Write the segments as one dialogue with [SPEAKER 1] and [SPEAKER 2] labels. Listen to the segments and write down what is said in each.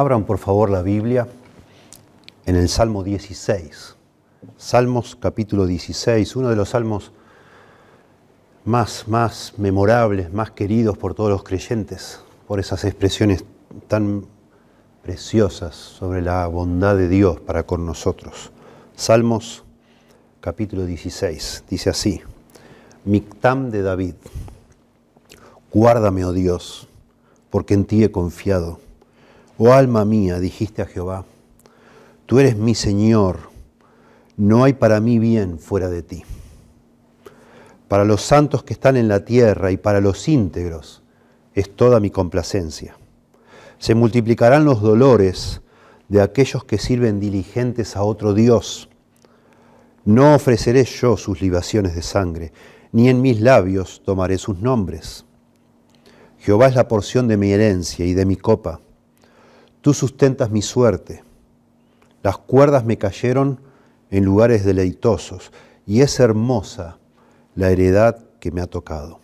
[SPEAKER 1] Abran por favor la Biblia en el Salmo 16. Salmos capítulo 16, uno de los salmos más, más memorables, más queridos por todos los creyentes, por esas expresiones tan preciosas sobre la bondad de Dios para con nosotros. Salmos capítulo 16, dice así, Mictam de David, guárdame, oh Dios, porque en ti he confiado Oh alma mía, dijiste a Jehová, tú eres mi Señor, no hay para mí bien fuera de ti. Para los santos que están en la tierra y para los íntegros es toda mi complacencia. Se multiplicarán los dolores de aquellos que sirven diligentes a otro Dios. No ofreceré yo sus libaciones de sangre, ni en mis labios tomaré sus nombres. Jehová es la porción de mi herencia y de mi copa Tú sustentas mi suerte. Las cuerdas me cayeron en lugares deleitosos y es hermosa la heredad que me ha tocado.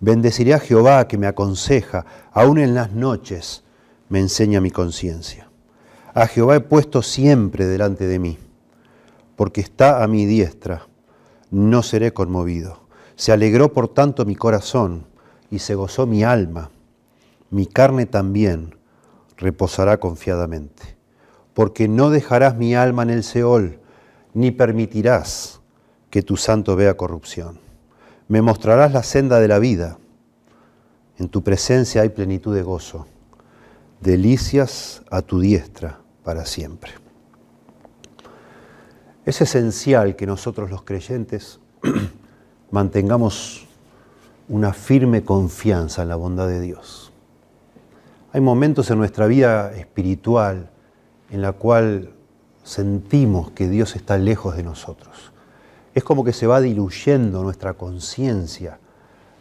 [SPEAKER 1] Bendeciré a Jehová que me aconseja, aún en las noches me enseña mi conciencia. A Jehová he puesto siempre delante de mí, porque está a mi diestra, no seré conmovido. Se alegró por tanto mi corazón y se gozó mi alma, mi carne también reposará confiadamente, porque no dejarás mi alma en el Seol, ni permitirás que tu santo vea corrupción. Me mostrarás la senda de la vida. En tu presencia hay plenitud de gozo, delicias a tu diestra para siempre. Es esencial que nosotros los creyentes mantengamos una firme confianza en la bondad de Dios hay momentos en nuestra vida espiritual en la cual sentimos que Dios está lejos de nosotros. Es como que se va diluyendo nuestra conciencia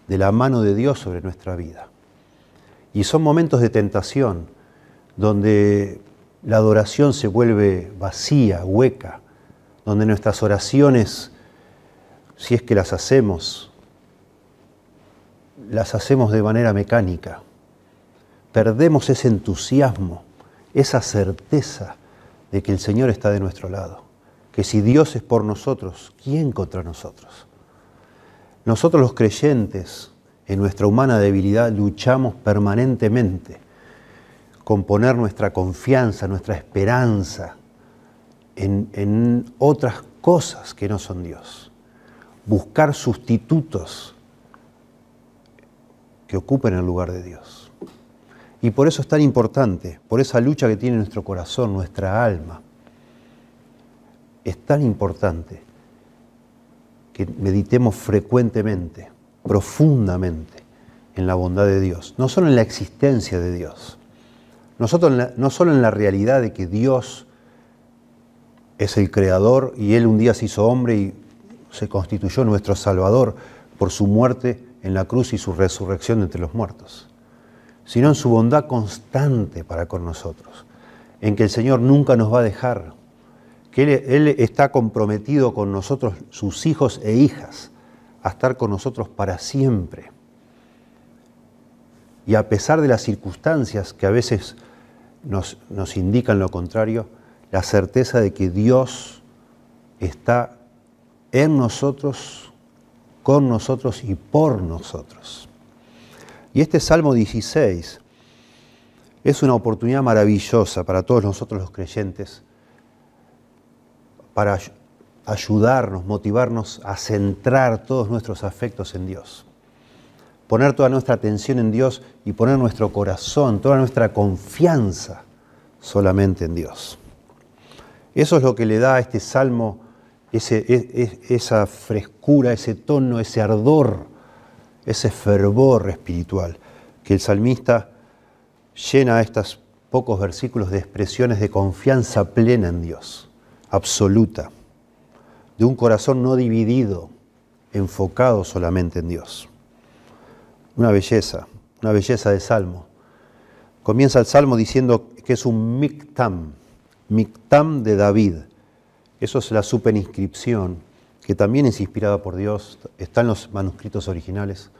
[SPEAKER 1] de la mano de Dios sobre nuestra vida. Y son momentos de tentación donde la adoración se vuelve vacía, hueca, donde nuestras oraciones, si es que las hacemos, las hacemos de manera mecánica perdemos ese entusiasmo, esa certeza de que el Señor está de nuestro lado, que si Dios es por nosotros, ¿quién contra nosotros? Nosotros los creyentes, en nuestra humana debilidad, luchamos permanentemente con poner nuestra confianza, nuestra esperanza en, en otras cosas que no son Dios. Buscar sustitutos que ocupen el lugar de Dios. Y por eso es tan importante, por esa lucha que tiene nuestro corazón, nuestra alma. Es tan importante que meditemos frecuentemente, profundamente en la bondad de Dios, no solo en la existencia de Dios, no solo en la realidad de que Dios es el creador y Él un día se hizo hombre y se constituyó nuestro Salvador por su muerte en la cruz y su resurrección entre los muertos sino en su bondad constante para con nosotros, en que el Señor nunca nos va a dejar, que Él, está comprometido con nosotros, sus hijos e hijas, a estar con nosotros para siempre. Y a pesar de las circunstancias que a veces nos, indican lo contrario, la certeza de que Dios está en nosotros, con nosotros y por nosotros. Y este Salmo 16 es una oportunidad maravillosa para todos nosotros los creyentes, para ayudarnos, motivarnos a centrar todos nuestros afectos en Dios, poner toda nuestra atención en Dios y poner nuestro corazón, toda nuestra confianza solamente en Dios. Eso es lo que le da a este salmo e, e, esa frescura, ese tono, ese ardor ese fervor espiritual que el salmista llena estos pocos versículos de expresiones de confianza plena en Dios, absoluta, de un corazón no dividido, enfocado solamente en Dios. Una belleza, una belleza de salmo. Comienza el salmo diciendo que es un mictam, mictam de David. Eso es la superinscripción, que también es inspirada por Dios, está en los manuscritos originales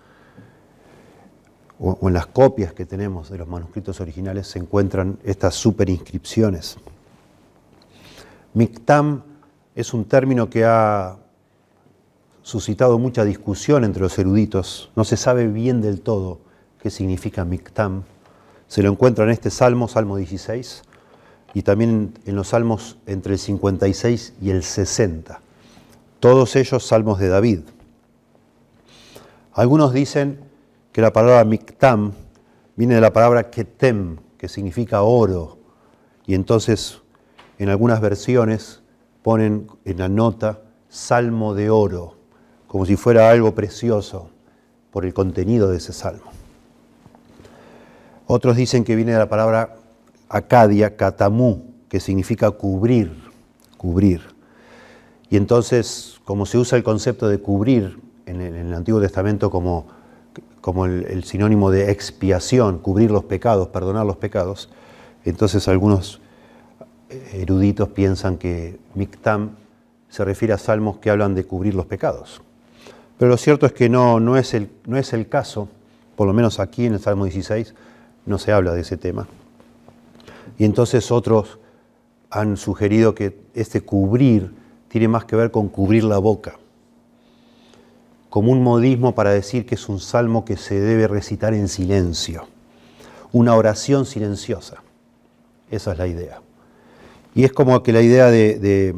[SPEAKER 1] o, en las copias que tenemos de los manuscritos originales, se encuentran estas superinscripciones. Mictam es un término que ha suscitado mucha discusión entre los eruditos. No se sabe bien del todo qué significa Mictam. Se lo encuentra en este salmo, Salmo 16, y también en los salmos entre el 56 y el 60. Todos ellos salmos de David. Algunos dicen que la palabra Mictam viene de la palabra Ketem, que significa oro, y entonces en algunas versiones ponen en la nota salmo de oro, como si fuera algo precioso por el contenido de ese salmo. Otros dicen que viene de la palabra Acadia, katamú, que significa cubrir, cubrir. Y entonces, como se usa el concepto de cubrir en el, Antiguo Testamento como, como el, sinónimo de expiación, cubrir los pecados, perdonar los pecados, entonces algunos eruditos piensan que Mictam se refiere a salmos que hablan de cubrir los pecados. Pero lo cierto es que no, no, es el, no es el caso, por lo menos aquí en el Salmo 16 no se habla de ese tema. Y entonces otros han sugerido que este cubrir tiene más que ver con cubrir la boca, como un modismo para decir que es un salmo que se debe recitar en silencio, una oración silenciosa. Esa es la idea. Y es como que la idea de,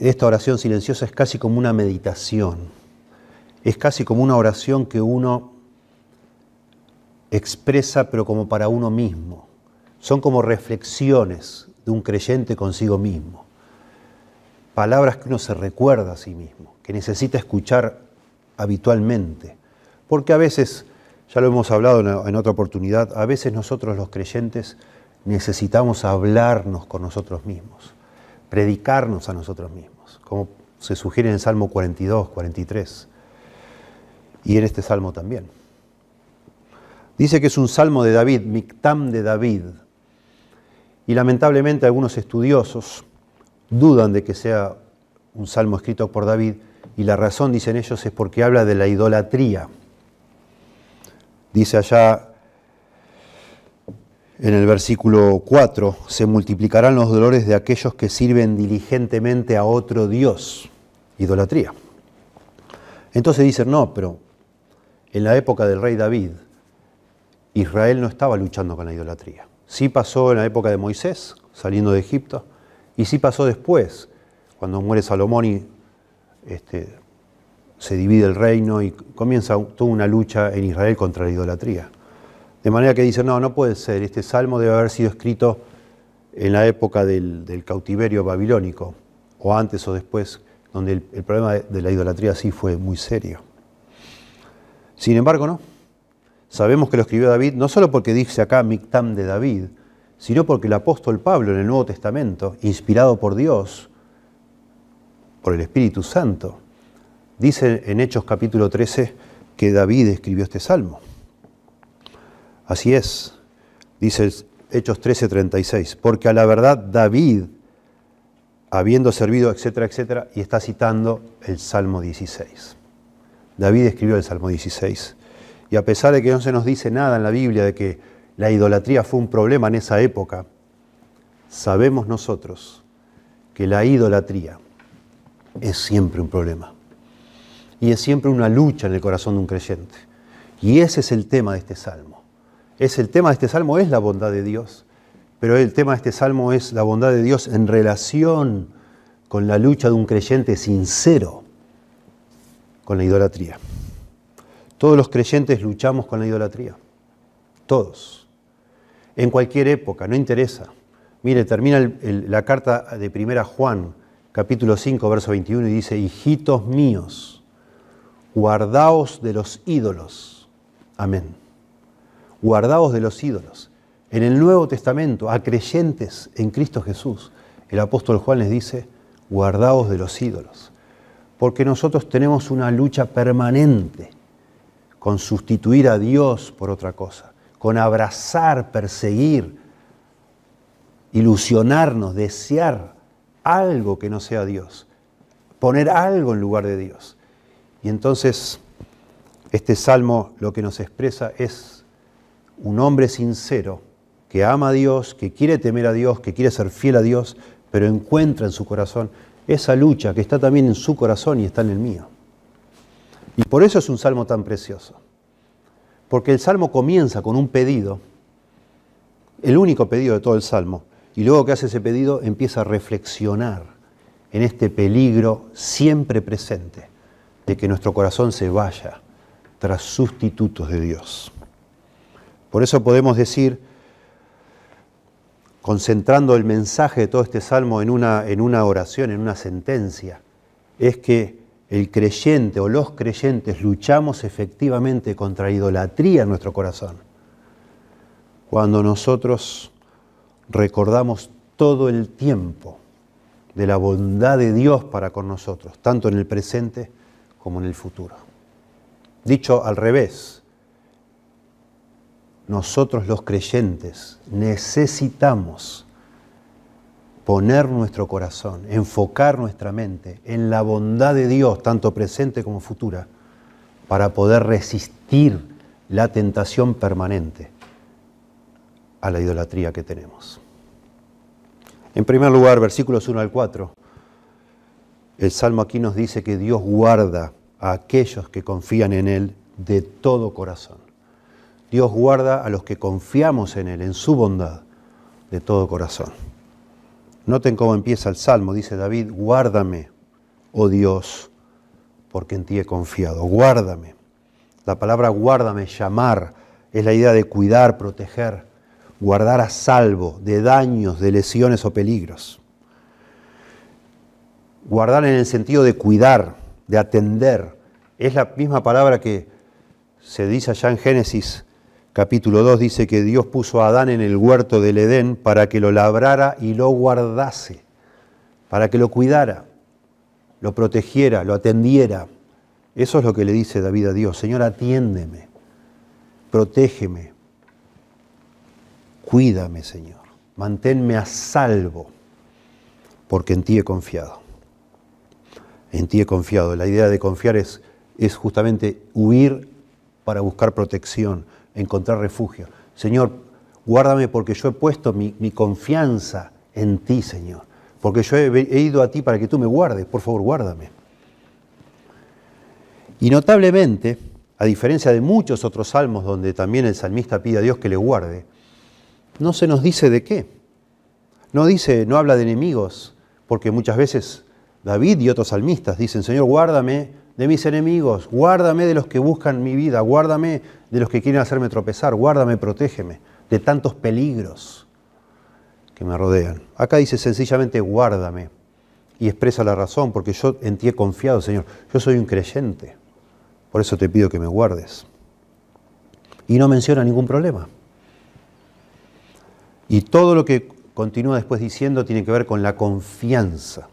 [SPEAKER 1] esta oración silenciosa es casi como una meditación, es casi como una oración que uno expresa pero como para uno mismo. Son como reflexiones de un creyente consigo mismo. Palabras que uno se recuerda a sí mismo, que necesita escuchar habitualmente. Porque a veces, ya lo hemos hablado en otra oportunidad, a veces nosotros los creyentes necesitamos hablarnos con nosotros mismos, predicarnos a nosotros mismos, como se sugiere en el Salmo 42, 43, y en este Salmo también. Dice que es un salmo de David, Mictam de David. Y lamentablemente algunos estudiosos dudan de que sea un salmo escrito por David y la razón, dicen ellos, es porque habla de la idolatría. Dice allá en el versículo 4, se multiplicarán los dolores de aquellos que sirven diligentemente a otro Dios. Idolatría. Entonces dicen, no, pero en la época del rey David, Israel no estaba luchando con la idolatría. Sí pasó en la época de Moisés, saliendo de Egipto, y sí pasó después, cuando muere Salomón y este, se divide el reino y comienza toda una lucha en Israel contra la idolatría. De manera que dicen, no, no puede ser, este salmo debe haber sido escrito en la época del, cautiverio babilónico, o antes o después, donde el, el problema de la idolatría sí fue muy serio. Sin embargo, no. Sabemos que lo escribió David no solo porque dice acá Mictam de David, sino porque el apóstol Pablo en el Nuevo Testamento, inspirado por Dios, por el Espíritu Santo, dice en Hechos capítulo 13 que David escribió este salmo. Así es, dice Hechos 13:36, porque a la verdad David, habiendo servido, etcétera, etcétera, y está citando el Salmo 16. David escribió el Salmo 16. Y a pesar de que no se nos dice nada en la Biblia de que la idolatría fue un problema en esa época, sabemos nosotros que la idolatría es siempre un problema. Y es siempre una lucha en el corazón de un creyente. Y ese es el tema de este salmo. Es el tema de este salmo es la bondad de Dios, pero el tema de este salmo es la bondad de Dios en relación con la lucha de un creyente sincero con la idolatría. Todos los creyentes luchamos con la idolatría. Todos. En cualquier época, no interesa. Mire, termina la carta de primera Juan, capítulo 5, verso 21, y dice, hijitos míos, guardaos de los ídolos. Amén. Guardaos de los ídolos. En el Nuevo Testamento, a creyentes en Cristo Jesús, el apóstol Juan les dice, guardaos de los ídolos. Porque nosotros tenemos una lucha permanente con sustituir a Dios por otra cosa, con abrazar, perseguir, ilusionarnos, desear algo que no sea Dios, poner algo en lugar de Dios. Y entonces Este salmo lo que nos expresa es un hombre sincero que ama a Dios, que quiere temer a Dios, que quiere ser fiel a Dios, pero encuentra en su corazón esa lucha que está también en su corazón y está en el mío. Y por eso es un salmo tan precioso. Porque el salmo comienza con un pedido, el único pedido de todo el salmo, y luego que hace ese pedido empieza a reflexionar en este peligro siempre presente de que nuestro corazón se vaya tras sustitutos de Dios. Por eso podemos decir, concentrando el mensaje de todo este salmo en una, en una oración, en una sentencia, es que el creyente o los creyentes luchamos efectivamente contra idolatría en nuestro corazón. Cuando nosotros recordamos todo el tiempo de la bondad de Dios para con nosotros, tanto en el presente como en el futuro. Dicho al revés, nosotros los creyentes necesitamos poner nuestro corazón, enfocar nuestra mente en la bondad de Dios, tanto presente como futura, para poder resistir la tentación permanente a la idolatría que tenemos. En primer lugar, versículos 1 al 4, el Salmo aquí nos dice que Dios guarda a aquellos que confían en Él de todo corazón. Dios guarda a los que confiamos en Él, en su bondad, de todo corazón. Noten cómo empieza el Salmo, dice David, guárdame, oh Dios, porque en ti he confiado, guárdame. La palabra guárdame, llamar, es la idea de cuidar, proteger, guardar a salvo de daños, de lesiones o peligros. Guardar en el sentido de cuidar, de atender, es la misma palabra que se dice allá en Génesis capítulo 2 dice que Dios puso a Adán en el huerto del Edén para que lo labrara y lo guardase, para que lo cuidara, lo protegiera, lo atendiera. Eso es lo que le dice David a Dios, Señor, atiéndeme, protégeme, cuídame, Señor, manténme a salvo, porque en ti he confiado. En ti he confiado. La idea de confiar es, es justamente huir para buscar protección encontrar refugio. Señor, guárdame porque yo he puesto mi, confianza en ti, Señor. Porque yo he, he ido a ti para que tú me guardes. Por favor, guárdame. Y notablemente, a diferencia de muchos otros salmos donde también el salmista pide a Dios que le guarde, no se nos dice de qué. No dice, no habla de enemigos, porque muchas veces David y otros salmistas dicen, Señor, guárdame de mis enemigos, guárdame de los que buscan mi vida, guárdame de los que quieren hacerme tropezar, guárdame, protégeme de tantos peligros que me rodean. Acá dice sencillamente, guárdame, y expresa la razón, porque yo en ti he confiado, Señor. Yo soy un creyente, por eso te pido que me guardes. Y no menciona ningún problema. Y todo lo que continúa después diciendo tiene que ver con la confianza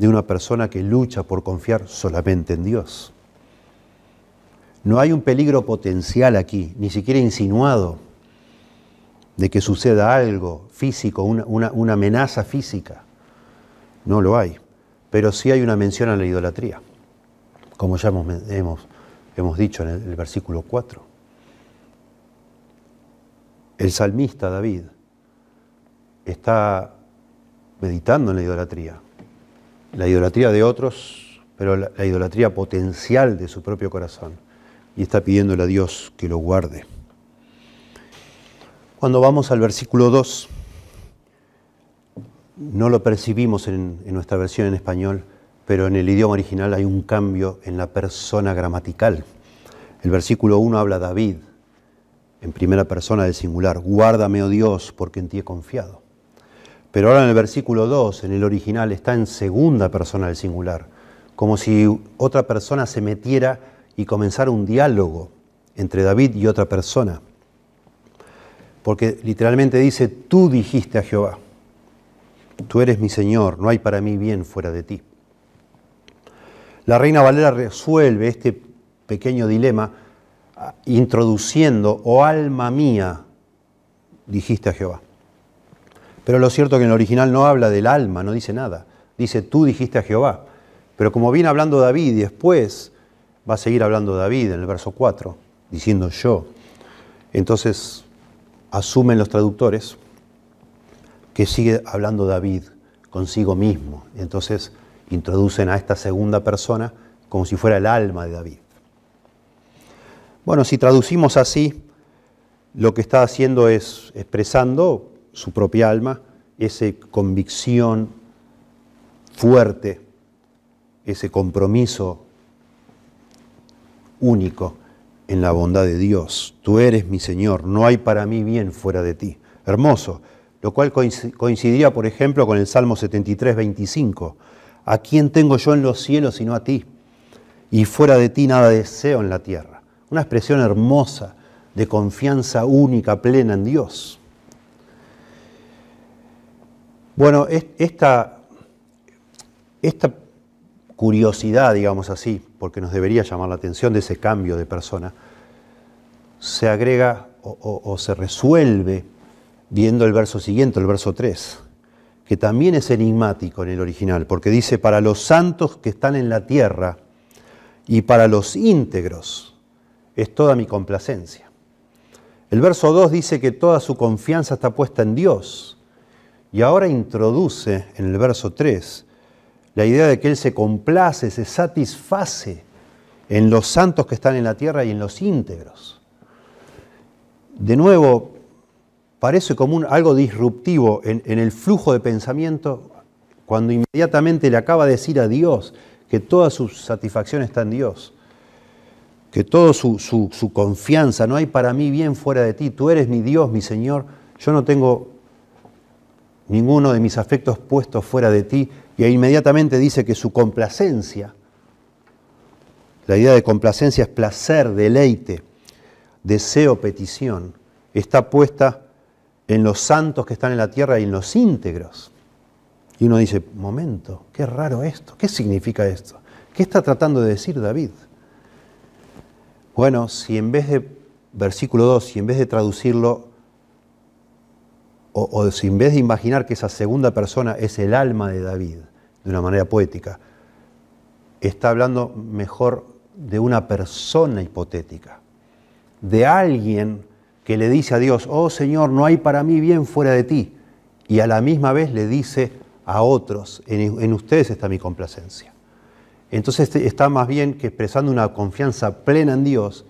[SPEAKER 1] de una persona que lucha por confiar solamente en Dios. No hay un peligro potencial aquí, ni siquiera insinuado, de que suceda algo físico, una, amenaza física. No lo hay. Pero sí hay una mención a la idolatría, como ya hemos, dicho en el versículo 4. El salmista David está meditando en la idolatría, la idolatría de otros, pero la, idolatría potencial de su propio corazón. Y está pidiéndole a Dios que lo guarde. Cuando vamos al versículo 2, no lo percibimos en, en, nuestra versión en español, pero en el idioma original hay un cambio en la persona gramatical. El versículo 1 habla David, en primera persona del singular, guárdame, oh Dios, porque en ti he confiado. Pero ahora en el versículo 2, en el original, está en segunda persona del singular, como si otra persona se metiera y comenzara un diálogo entre David y otra persona. Porque literalmente dice, tú dijiste a Jehová, tú eres mi Señor, no hay para mí bien fuera de ti. La reina Valera resuelve este pequeño dilema ah, introduciendo, oh alma mía, dijiste a Jehová. Pero lo cierto es que en el original no habla del alma, no dice nada. Dice, tú dijiste a Jehová. Pero como viene hablando David y después va a seguir hablando David en el verso 4, diciendo yo. Entonces asumen los traductores que sigue hablando David consigo mismo. Entonces introducen a esta segunda persona como si fuera el alma de David. Bueno, si traducimos así, lo que está haciendo es expresando su propia alma, esa convicción fuerte, ese compromiso único en la bondad de Dios. Tú eres mi Señor, no hay para mí bien fuera de ti. Hermoso, lo cual coincidía, por ejemplo, con el Salmo 73, 25. ¿A quién tengo yo en los cielos sino a ti? Y fuera de ti nada deseo en la tierra. Una expresión hermosa de confianza única, plena en Dios. Bueno, esta, curiosidad, digamos así, porque nos debería llamar la atención de ese cambio de persona, se agrega o, se resuelve viendo el verso siguiente, el verso 3, que también es enigmático en el original, porque dice, para los santos que están en la tierra y para los íntegros es toda mi complacencia. El verso 2 dice que toda su confianza está puesta en Dios. Y ahora introduce en el verso 3 la idea de que Él se complace, se satisface en los santos que están en la tierra y en los íntegros. De nuevo, parece como algo disruptivo en, en el flujo de pensamiento cuando inmediatamente le acaba de decir a Dios que toda su satisfacción está en Dios, que toda su, su, confianza, no hay para mí bien fuera de ti, tú eres mi Dios, mi Señor, yo no tengo ninguno de mis afectos puestos fuera de ti, y inmediatamente dice que su complacencia, la idea de complacencia es placer, deleite, deseo, petición, está puesta en los santos que están en la tierra y en los íntegros. Y uno dice, momento, qué raro esto, ¿qué significa esto? ¿Qué está tratando de decir David? Bueno, si en vez de versículo 2, si en vez de traducirlo, o, o en vez de imaginar que esa segunda persona es el alma de David, de una manera poética, está hablando mejor de una persona hipotética, de alguien que le dice a Dios, oh Señor, no hay para mí bien fuera de ti, y a la misma vez le dice a otros, en, ustedes está mi complacencia. Entonces este, está más bien que expresando una confianza plena en Dios,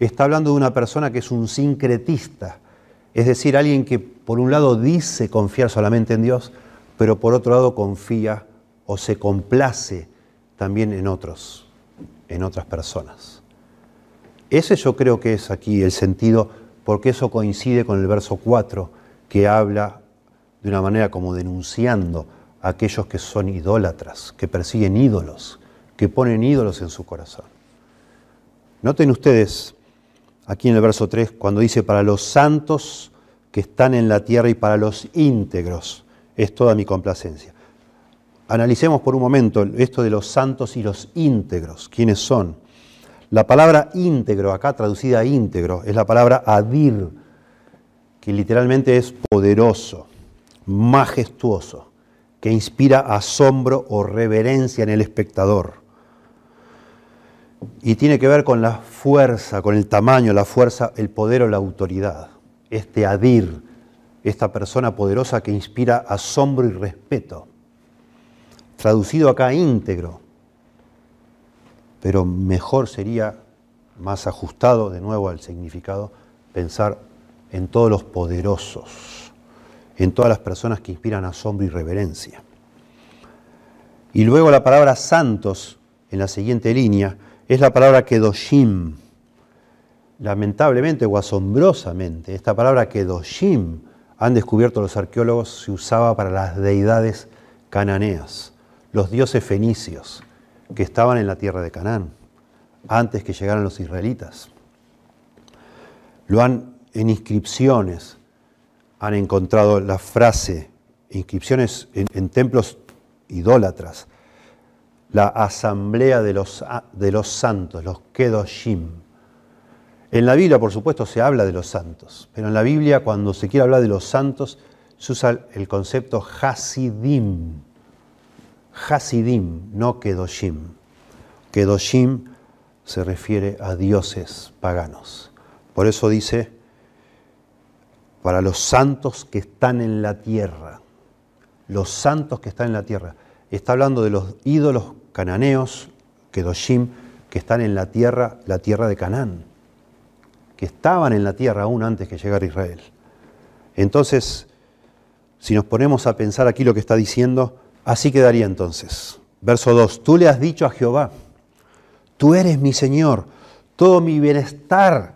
[SPEAKER 1] está hablando de una persona que es un sincretista, es decir, alguien que por un lado dice confiar solamente en Dios, pero por otro lado confía o se complace también en otros, en otras personas. Ese yo creo que es aquí el sentido, porque eso coincide con el verso 4, que habla de una manera como denunciando a aquellos que son idólatras, que persiguen ídolos, que ponen ídolos en su corazón. Noten ustedes aquí en el verso 3, cuando dice, para los santos que están en la tierra y para los íntegros es toda mi complacencia. Analicemos por un momento esto de los santos y los íntegros. ¿Quiénes son? La palabra íntegro, acá traducida íntegro, es la palabra adir, que literalmente es poderoso, majestuoso, que inspira asombro o reverencia en el espectador. Y tiene que ver con la fuerza, con el tamaño, la fuerza, el poder o la autoridad. Este adir, esta persona poderosa que inspira asombro y respeto traducido acá íntegro, pero mejor sería, más ajustado de nuevo al significado, pensar en todos los poderosos, en todas las personas que inspiran asombro y reverencia. Y luego la palabra santos, en la siguiente línea, es la palabra kedoshim. Lamentablemente o asombrosamente, esta palabra kedoshim, han descubierto los arqueólogos, se usaba para las deidades cananeas los dioses fenicios que estaban en la tierra de Canaán antes que llegaran los israelitas. Lo han en inscripciones, han encontrado la frase, inscripciones en, templos idólatras, la asamblea de los, de los santos, los Kedoshim. En la Biblia, por supuesto, se habla de los santos, pero en la Biblia, cuando se quiere hablar de los santos, se usa el concepto Hasidim, Hasidim, no Kedoshim. Kedoshim se refiere a dioses paganos. Por eso dice, para los santos que están en la tierra, los santos que están en la tierra. Está hablando de los ídolos cananeos, Kedoshim, que están en la tierra, la tierra de Canaán, que estaban en la tierra aún antes que llegara Israel. Entonces, si nos ponemos a pensar aquí lo que está diciendo, así quedaría entonces. Verso 2, tú le has dicho a Jehová, tú eres mi Señor, todo mi bienestar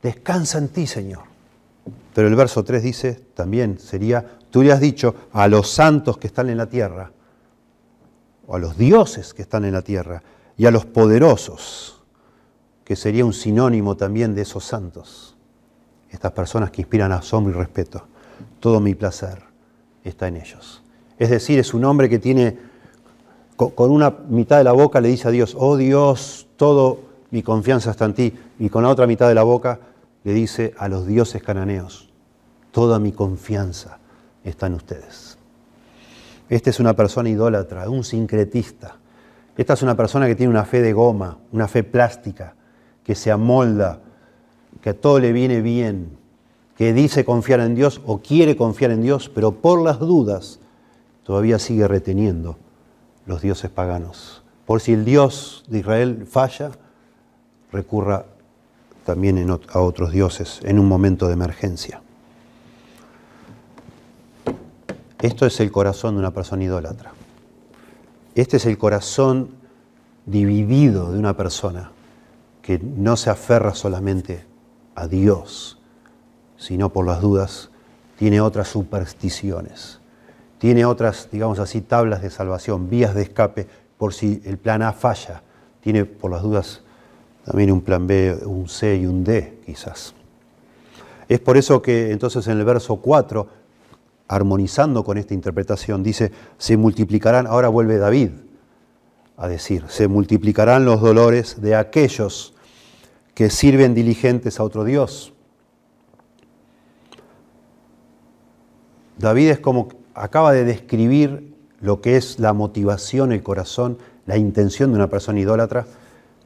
[SPEAKER 1] descansa en ti, Señor. Pero el verso 3 dice, también sería, tú le has dicho a los santos que están en la tierra, o a los dioses que están en la tierra, y a los poderosos, que sería un sinónimo también de esos santos, estas personas que inspiran asombro y respeto. Todo mi placer está en ellos. Es decir, es un hombre que tiene, con una mitad de la boca le dice a Dios, oh Dios, todo mi confianza está en ti, y con la otra mitad de la boca le dice a los dioses cananeos, toda mi confianza está en ustedes. Esta es una persona idólatra, un sincretista. Esta es una persona que tiene una fe de goma, una fe plástica, que se amolda, que a todo le viene bien, que dice confiar en Dios o quiere confiar en Dios, pero por las dudas todavía sigue reteniendo los dioses paganos. Por si el Dios de Israel falla, recurra también a otros dioses en un momento de emergencia. Esto es el corazón de una persona idólatra. Este es el corazón dividido de una persona que no se aferra solamente a Dios, sino por las dudas tiene otras supersticiones, tiene otras, digamos así, tablas de salvación, vías de escape por si el plan A falla, tiene por las dudas también un plan B, un C y un D quizás. Es por eso que entonces en el verso 4, armonizando con esta interpretación, dice, se multiplicarán, ahora vuelve David a decir, se multiplicarán los dolores de aquellos que sirven diligentes a otro Dios. David es como acaba de describir lo que es la motivación, el corazón, la intención de una persona idólatra,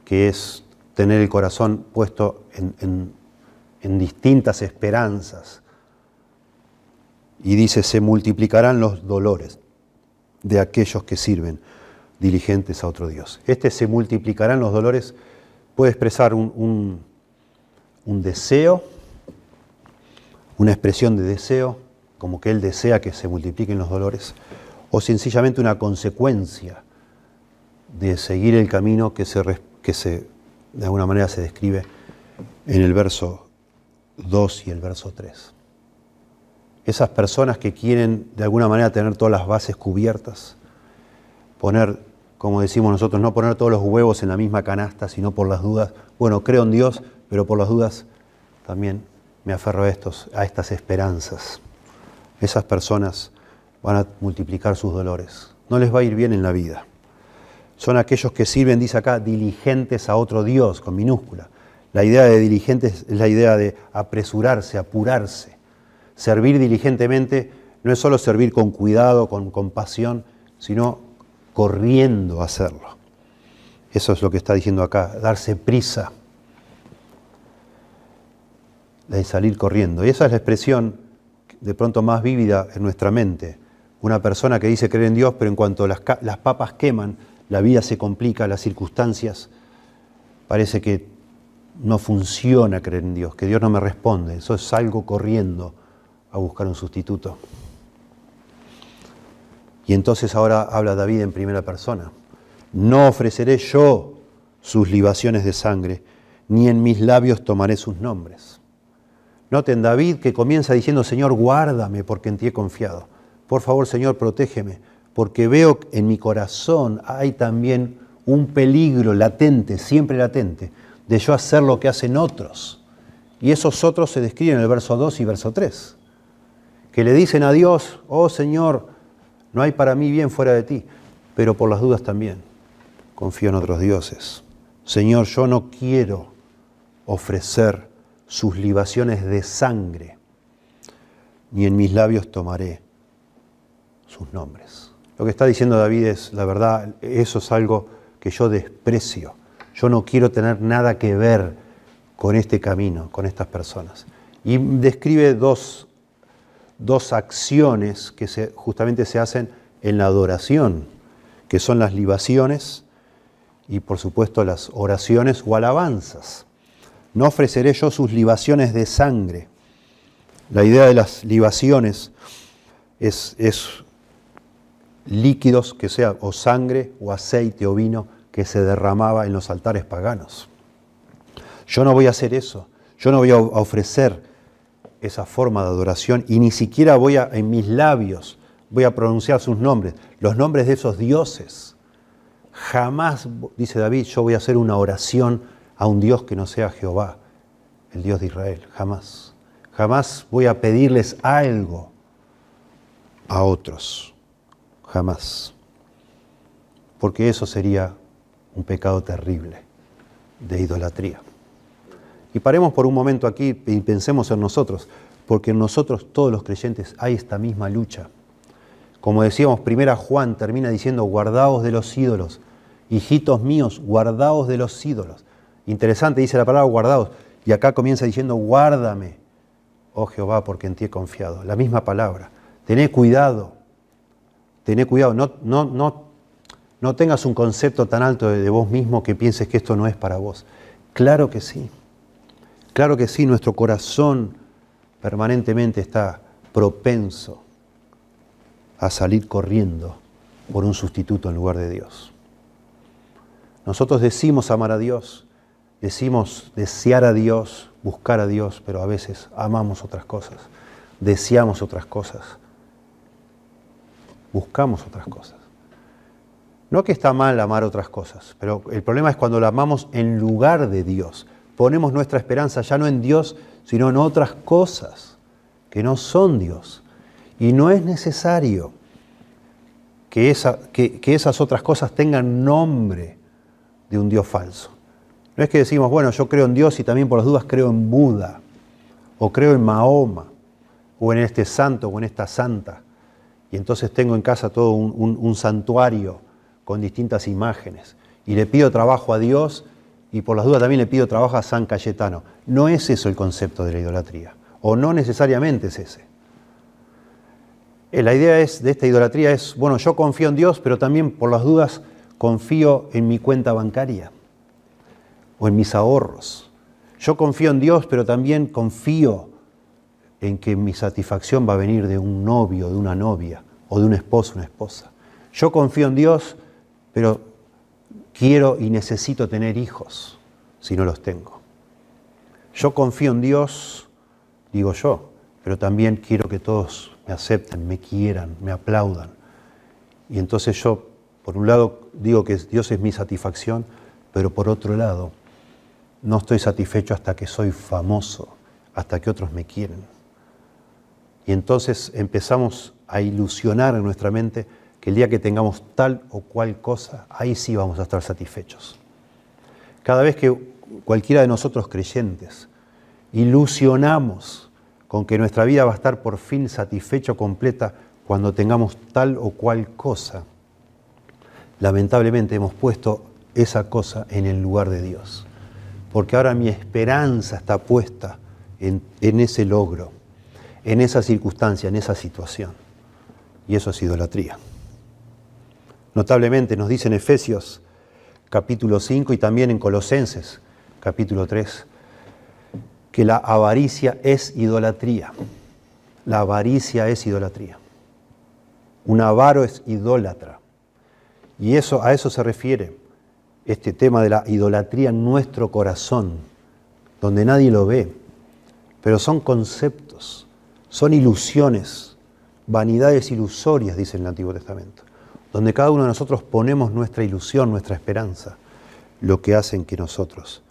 [SPEAKER 1] que es tener el corazón puesto en, distintas esperanzas. Y dice, se multiplicarán los dolores de aquellos que sirven diligentes a otro Dios. Este se multiplicarán los dolores puede expresar un, un, deseo, una expresión de deseo, como que él desea que se multipliquen los dolores, o sencillamente una consecuencia de seguir el camino que se, que de alguna manera se describe en el verso 2 y el verso 3. Esas personas que quieren de alguna manera tener todas las bases cubiertas, poner, como decimos nosotros, no poner todos los huevos en la misma canasta, sino por las dudas, bueno, creo en Dios, pero por las dudas también me aferro a, estos, a estas esperanzas. Esas personas van a multiplicar sus dolores, no les va a ir bien en la vida son aquellos que sirven, dice acá, diligentes a otro Dios, con minúscula. La idea de diligentes es la idea de apresurarse, apurarse. Servir diligentemente no es solo servir con cuidado, con compasión, sino corriendo a hacerlo. Eso es lo que está diciendo acá, darse prisa de salir corriendo. Y esa es la expresión de pronto más vívida en nuestra mente. Una persona que dice creer en Dios, pero en cuanto las, las papas queman, la vida se complica, las circunstancias, parece que no funciona creer en Dios, que Dios no me responde. Eso es algo corriendo a buscar un sustituto. Y entonces ahora habla David en primera persona. No ofreceré yo sus libaciones de sangre, ni en mis labios tomaré sus nombres. Noten David que comienza diciendo, Señor, guárdame porque en ti he confiado. Por favor, Señor, protégeme porque veo en mi corazón hay también un peligro latente, siempre latente, de yo hacer lo que hacen otros. Y esos otros se describen en el verso 2 y verso 3, que le dicen a Dios, oh Señor, no hay para mí bien fuera de ti, pero por las dudas también confío en otros dioses. Señor, yo no quiero ofrecer sus libaciones de sangre, ni en mis labios tomaré sus nombres. Lo que está diciendo David es, la verdad, eso es algo que yo desprecio. Yo no quiero tener nada que ver con este camino, con estas personas. Y describe dos, dos acciones que justamente se hacen en la adoración, que son las libaciones y por supuesto las oraciones o alabanzas. No ofreceré yo sus libaciones de sangre. La idea de las libaciones es, es líquidos que sea o sangre o aceite o vino que se derramaba en los altares paganos. Yo no voy a hacer eso. Yo no voy a ofrecer esa forma de adoración y ni siquiera voy a, en mis labios, voy a pronunciar sus nombres, los nombres de esos dioses. Jamás, dice David, yo voy a hacer una oración a un Dios que no sea Jehová, el Dios de Israel. Jamás. Jamás voy a pedirles algo a otros. Jamás. Porque eso sería un pecado terrible de idolatría. Y paremos por un momento aquí y pensemos en nosotros, porque en nosotros todos los creyentes hay esta misma lucha. Como decíamos, primera Juan termina diciendo, guardaos de los ídolos, hijitos míos, guardaos de los ídolos. Interesante, dice la palabra guardaos, y acá comienza diciendo, guárdame, oh Jehová, porque en ti he confiado. La misma palabra. Tené cuidado, tené cuidado, no, no, no, no tengas un concepto tan alto de vos mismo que pienses que esto no es para vos. Claro que sí. Claro que sí, nuestro corazón permanentemente está propenso a salir corriendo por un sustituto en lugar de Dios. Nosotros decimos amar a Dios, decimos desear a Dios, buscar a Dios, pero a veces amamos otras cosas, deseamos otras cosas, buscamos otras cosas. No que está mal amar otras cosas, pero el problema es cuando la amamos en lugar de Dios ponemos nuestra esperanza ya no en Dios, sino en otras cosas que no son Dios. Y no es necesario que, esas otras cosas tengan nombre de un Dios falso. No es que decimos, bueno, yo creo en Dios y también por las dudas creo en Buda, o creo en Mahoma, o en este santo, o en esta santa. Y entonces tengo en casa todo un santuario con distintas imágenes. Y le pido trabajo a Dios y por las dudas también le pido trabajo a San Cayetano. No es eso el concepto de la idolatría, o no necesariamente es ese. Eh, la idea es, de esta idolatría es, bueno, yo confío en Dios, pero también por las dudas confío en mi cuenta bancaria o en mis ahorros. Yo confío en Dios, pero también confío en que mi satisfacción va a venir de un novio, de una novia, o de un esposo, una esposa. Yo confío en Dios, pero quiero y necesito tener hijos si no los tengo. Yo confío en Dios, digo yo, pero también quiero que todos me acepten, me quieran, me aplaudan. Y entonces yo, por un lado, digo que Dios es mi satisfacción, pero por otro lado, no estoy satisfecho hasta que soy famoso, hasta que otros me quieren. Y entonces empezamos a ilusionar en nuestra mente que el día que tengamos tal o cual cosa, ahí sí vamos a estar satisfechos. Cada vez que cualquiera de nosotros creyentes ilusionamos con que nuestra vida va a estar por fin satisfecha o completa cuando tengamos tal o cual cosa, lamentablemente hemos puesto esa cosa en el lugar de Dios. Porque ahora mi esperanza está puesta en, en ese logro, en esa circunstancia, en esa situación. Y eso es idolatría. Notablemente nos dice en Efesios capítulo 5 y también en Colosenses capítulo 3 que la avaricia es idolatría. La avaricia es idolatría. Un avaro es idólatra. Y eso, a eso se refiere este tema de la idolatría en nuestro corazón, donde nadie lo ve. Pero son conceptos, son ilusiones, vanidades ilusorias, dice el Antiguo Testamento donde cada uno de nosotros ponemos nuestra ilusión, nuestra esperanza, lo que hacen que nosotros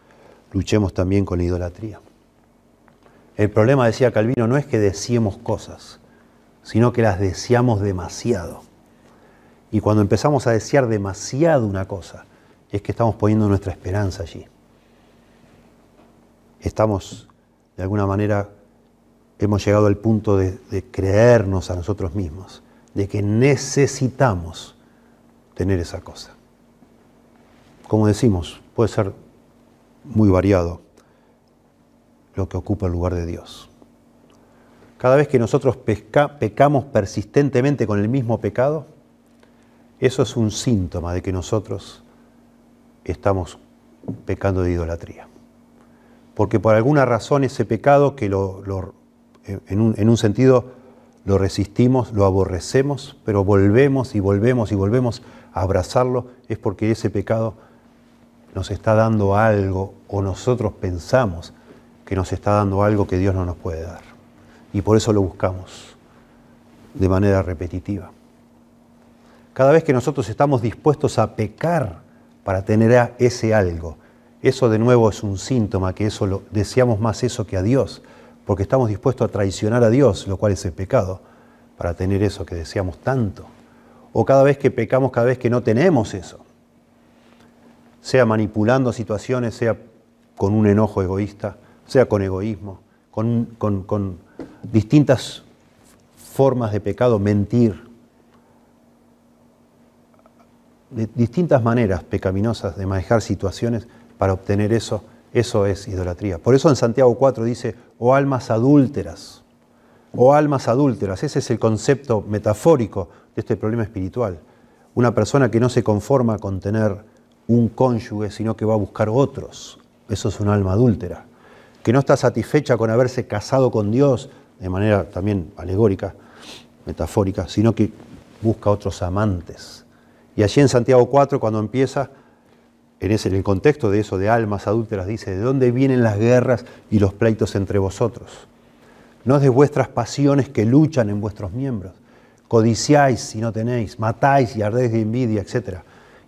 [SPEAKER 1] luchemos también con la idolatría. El problema, decía Calvino, no es que deseemos cosas, sino que las deseamos demasiado. Y cuando empezamos a desear demasiado una cosa, es que estamos poniendo nuestra esperanza allí. Estamos, de alguna manera, hemos llegado al punto de, de creernos a nosotros mismos de que necesitamos tener esa cosa. Como decimos, puede ser muy variado lo que ocupa el lugar de Dios. Cada vez que nosotros pecamos persistentemente con el mismo pecado, eso es un síntoma de que nosotros estamos pecando de idolatría. Porque por alguna razón ese pecado que lo, en, un, en un sentido lo resistimos, lo aborrecemos, pero volvemos y volvemos y volvemos a abrazarlo, es porque ese pecado nos está dando algo o nosotros pensamos que nos está dando algo que Dios no nos puede dar. Y por eso lo buscamos de manera repetitiva. Cada vez que nosotros estamos dispuestos a pecar para tener ese algo, eso de nuevo es un síntoma que eso lo, deseamos más eso que a Dios, porque estamos dispuestos a traicionar a Dios, lo cual es el pecado, para tener eso que deseamos tanto. O cada vez que pecamos, cada vez que no tenemos eso, sea manipulando situaciones, sea con un enojo egoísta, sea con egoísmo, con, con distintas formas de pecado, mentir, de distintas maneras pecaminosas de manejar situaciones para obtener eso, eso es idolatría. Por eso en Santiago 4 dice, o almas adúlteras, o almas adúlteras, ese es el concepto metafórico de este problema espiritual. Una persona que no se conforma con tener un cónyuge, sino que va a buscar otros, eso es un alma adúltera. Que no está satisfecha con haberse casado con Dios, de manera también alegórica, metafórica, sino que busca otros amantes. Y allí en Santiago 4, cuando empieza, en, ese, en el contexto de eso, de almas adúlteras, dice, ¿de dónde vienen las guerras y los pleitos entre vosotros? No es de vuestras pasiones que luchan en vuestros miembros. Codiciáis si no tenéis, matáis y ardéis de envidia, etc.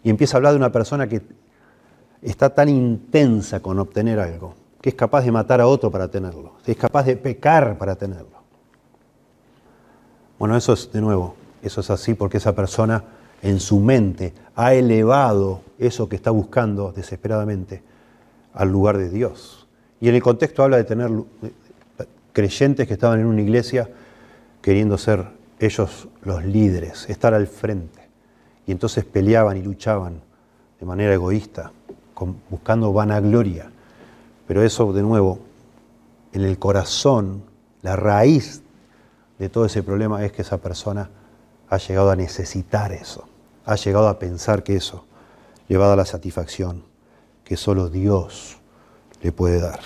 [SPEAKER 1] Y empieza a hablar de una persona que está tan intensa con obtener algo, que es capaz de matar a otro para tenerlo, que es capaz de pecar para tenerlo. Bueno, eso es, de nuevo, eso es así porque esa persona en su mente ha elevado eso que está buscando desesperadamente al lugar de Dios. Y en el contexto habla de tener creyentes que estaban en una iglesia queriendo ser ellos los líderes, estar al frente. Y entonces peleaban y luchaban de manera egoísta, buscando vanagloria. Pero eso, de nuevo, en el corazón, la raíz de todo ese problema es que esa persona ha llegado a necesitar eso ha llegado a pensar que eso le va a dar la satisfacción que solo Dios le puede dar.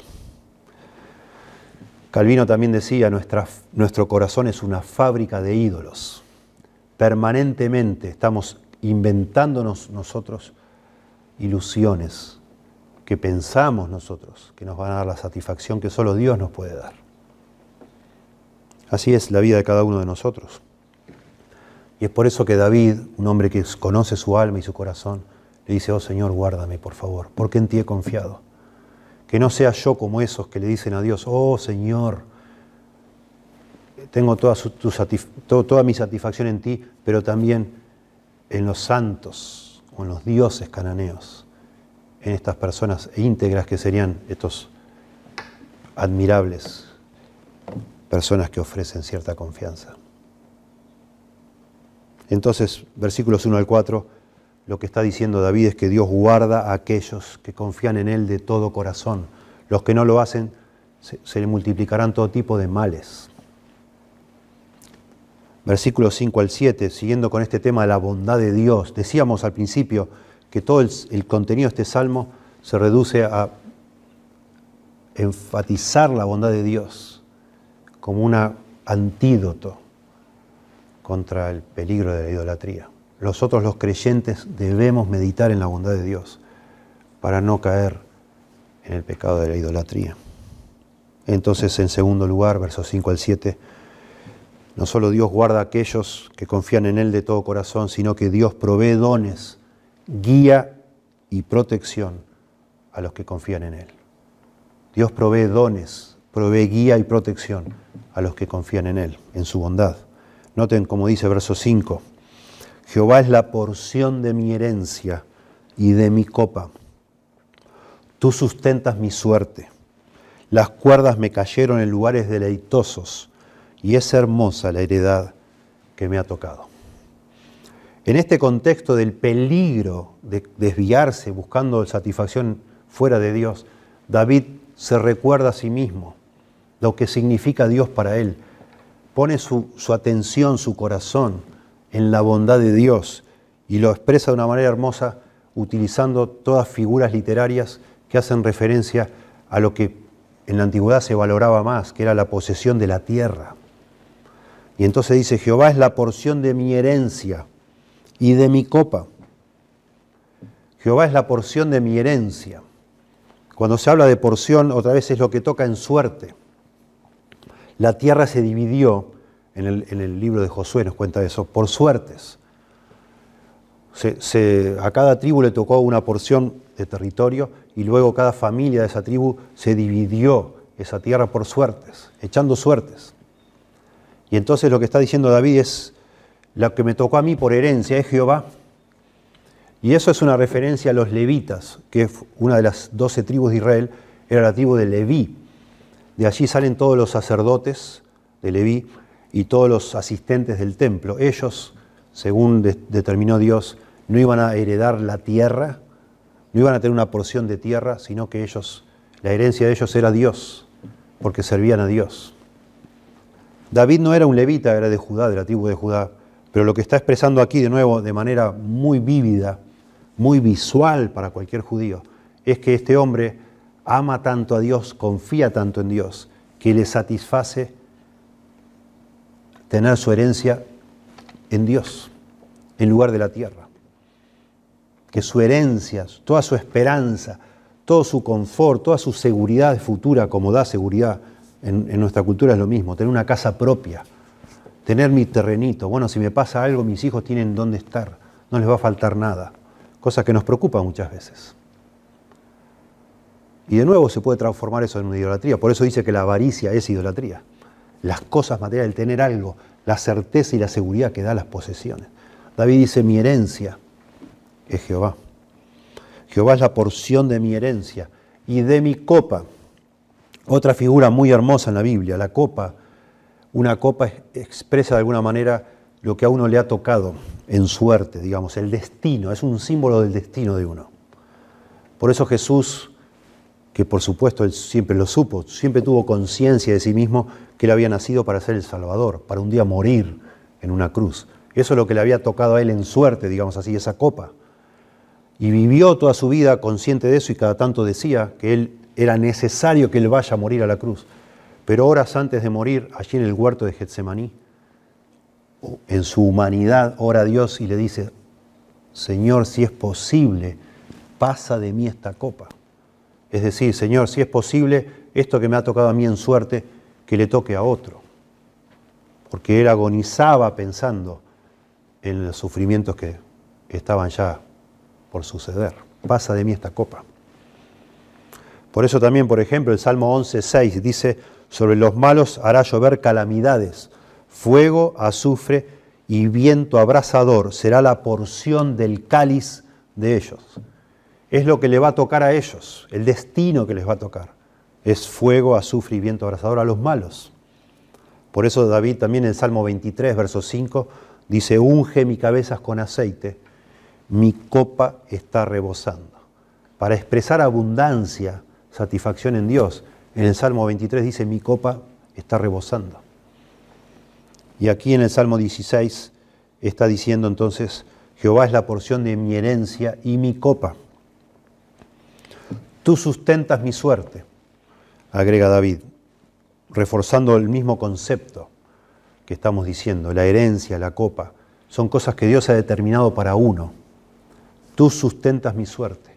[SPEAKER 1] Calvino también decía, nuestra, nuestro corazón es una fábrica de ídolos. Permanentemente estamos inventándonos nosotros ilusiones que pensamos nosotros que nos van a dar la satisfacción que solo Dios nos puede dar. Así es la vida de cada uno de nosotros. Y es por eso que David, un hombre que conoce su alma y su corazón, le dice, oh Señor, guárdame, por favor, porque en ti he confiado. Que no sea yo como esos que le dicen a Dios, oh Señor, tengo toda, mi satisfacción en ti, pero también en los santos o en los dioses cananeos, en estas personas íntegras que serían estos admirables personas que ofrecen cierta confianza. Entonces, versículos 1 al 4, lo que está diciendo David es que Dios guarda a aquellos que confían en Él de todo corazón. Los que no lo hacen, se, le multiplicarán todo tipo de males. Versículos 5 al 7, siguiendo con este tema de la bondad de Dios. Decíamos al principio que todo el, el contenido de este salmo se reduce a enfatizar la bondad de Dios como un antídoto contra el peligro de la idolatría. Nosotros los creyentes debemos meditar en la bondad de Dios para no caer en el pecado de la idolatría. Entonces, en segundo lugar, versos 5 al 7, no solo Dios guarda a aquellos que confían en Él de todo corazón, sino que Dios provee dones, guía y protección a los que confían en Él. Dios provee dones, provee guía y protección a los que confían en Él, en su bondad. Noten como dice verso 5, Jehová es la porción de mi herencia y de mi copa. Tú sustentas mi suerte. Las cuerdas me cayeron en lugares deleitosos y es hermosa la heredad que me ha tocado. En este contexto del peligro de desviarse buscando satisfacción fuera de Dios, David se recuerda a sí mismo lo que significa Dios para él. Pone su, atención, su corazón en la bondad de Dios y lo expresa de una manera hermosa utilizando todas figuras literarias que hacen referencia a lo que en la antigüedad se valoraba más, que era la posesión de la tierra. Y entonces dice, Jehová es la porción de mi herencia y de mi copa. Jehová es la porción de mi herencia. Cuando se habla de porción, otra vez es lo que toca en suerte. La tierra se dividió, en el, libro de Josué nos cuenta eso, por suertes. a cada tribu le tocó una porción de territorio y luego cada familia de esa tribu se dividió esa tierra por suertes, echando suertes. Y entonces lo que está diciendo David es, lo que me tocó a mí por herencia es Jehová. Y eso es una referencia a los levitas, que una de las doce tribus de Israel era la tribu de Leví. De allí salen todos los sacerdotes de Leví y todos los asistentes del templo. Ellos, según determinó Dios, no iban a heredar la tierra, no iban a tener una porción de tierra, sino que ellos, la herencia de ellos era Dios, porque servían a Dios. David no era un levita, era de Judá, de la tribu de Judá, pero lo que está expresando aquí de nuevo de manera muy vívida, muy visual para cualquier judío, es que este hombre ama tanto a Dios, confía tanto en Dios, que le satisface tener su herencia en Dios, en lugar de la tierra. Que su herencia, toda su esperanza, todo su confort, toda su seguridad futura, como da seguridad en, nuestra cultura es lo mismo, tener una casa propia, tener mi terrenito. Bueno, si me pasa algo, mis hijos tienen dónde estar, no les va a faltar nada. Cosa que nos preocupa muchas veces. Y de nuevo se puede transformar eso en una idolatría. Por eso dice que la avaricia es idolatría. Las cosas materiales, el tener algo, la certeza y la seguridad que da las posesiones. David dice, mi herencia es Jehová. Jehová es la porción de mi herencia y de mi copa. Otra figura muy hermosa en la Biblia, la copa. Una copa expresa de alguna manera lo que a uno le ha tocado en suerte, digamos, el destino, es un símbolo del destino de uno. Por eso Jesús, que por supuesto él siempre lo supo, siempre tuvo conciencia de sí mismo que él había nacido para ser el Salvador, para un día morir en una cruz. Eso es lo que le había tocado a él en suerte, digamos así, esa copa. Y vivió toda su vida consciente de eso y cada tanto decía que él era necesario que él vaya a morir a la cruz. Pero horas antes de morir, allí en el huerto de Getsemaní, en su humanidad, ora a Dios y le dice, Señor, si es posible, pasa de mí esta copa. Es decir, Señor, si es posible, esto que me ha tocado a mí en suerte, que le toque a otro. Porque él agonizaba pensando en los sufrimientos que estaban ya por suceder. Pasa de mí esta copa. Por eso también, por ejemplo, el Salmo 11.6 dice, sobre los malos hará llover calamidades, fuego, azufre y viento abrasador será la porción del cáliz de ellos. Es lo que le va a tocar a ellos, el destino que les va a tocar. Es fuego, azufre y viento abrasador a los malos. Por eso David también en Salmo 23, verso 5, dice, unge mi cabeza con aceite, mi copa está rebosando. Para expresar abundancia, satisfacción en Dios. En el Salmo 23 dice, mi copa está rebosando. Y aquí en el Salmo 16 está diciendo entonces, Jehová es la porción de mi herencia y mi copa. Tú sustentas mi suerte, agrega David, reforzando el mismo concepto que estamos diciendo, la herencia, la copa, son cosas que Dios ha determinado para uno. Tú sustentas mi suerte.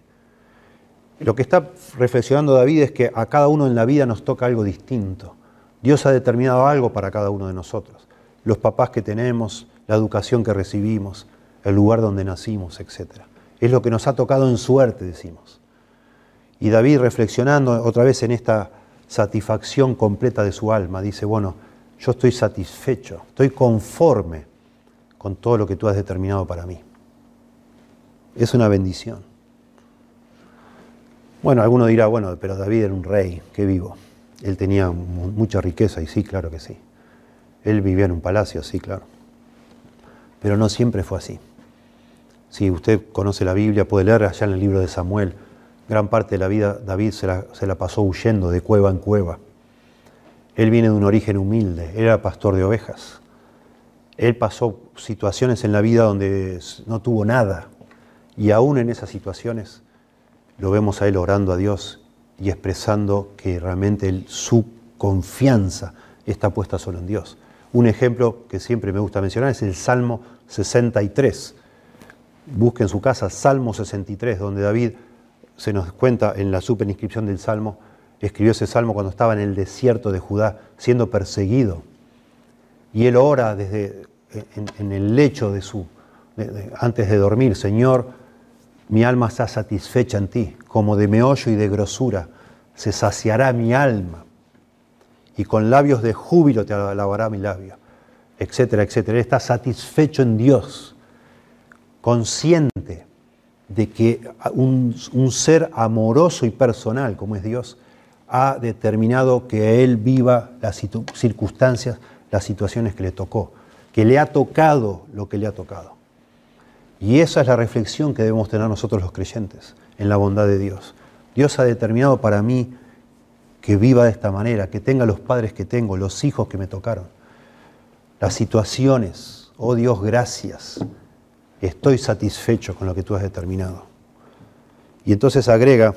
[SPEAKER 1] Lo que está reflexionando David es que a cada uno en la vida nos toca algo distinto. Dios ha determinado algo para cada uno de nosotros. Los papás que tenemos, la educación que recibimos, el lugar donde nacimos, etc. Es lo que nos ha tocado en suerte, decimos. Y David, reflexionando otra vez en esta satisfacción completa de su alma, dice, bueno, yo estoy satisfecho, estoy conforme con todo lo que tú has determinado para mí. Es una bendición. Bueno, alguno dirá, bueno, pero David era un rey, qué vivo. Él tenía mucha riqueza, y sí, claro que sí. Él vivía en un palacio, sí, claro. Pero no siempre fue así. Si usted conoce la Biblia, puede leer allá en el libro de Samuel. Gran parte de la vida David se la, se la pasó huyendo de cueva en cueva. Él viene de un origen humilde, era pastor de ovejas. Él pasó situaciones en la vida donde no tuvo nada. Y aún en esas situaciones lo vemos a él orando a Dios y expresando que realmente su confianza está puesta solo en Dios. Un ejemplo que siempre me gusta mencionar es el Salmo 63. Busque en su casa Salmo 63, donde David se nos cuenta en la superinscripción del Salmo, escribió ese Salmo cuando estaba en el desierto de Judá, siendo perseguido. Y él ora desde en, el lecho de su, antes de dormir, Señor, mi alma está satisfecha en ti, como de meollo y de grosura, se saciará mi alma y con labios de júbilo te alabará mi labio, etcétera, etcétera. Él está satisfecho en Dios, consciente de que un, ser amoroso y personal como es Dios ha determinado que Él viva las circunstancias, las situaciones que le tocó, que le ha tocado lo que le ha tocado. Y esa es la reflexión que debemos tener nosotros los creyentes en la bondad de Dios. Dios ha determinado para mí que viva de esta manera, que tenga los padres que tengo, los hijos que me tocaron, las situaciones. Oh Dios, gracias. Estoy satisfecho con lo que tú has determinado. Y entonces agrega,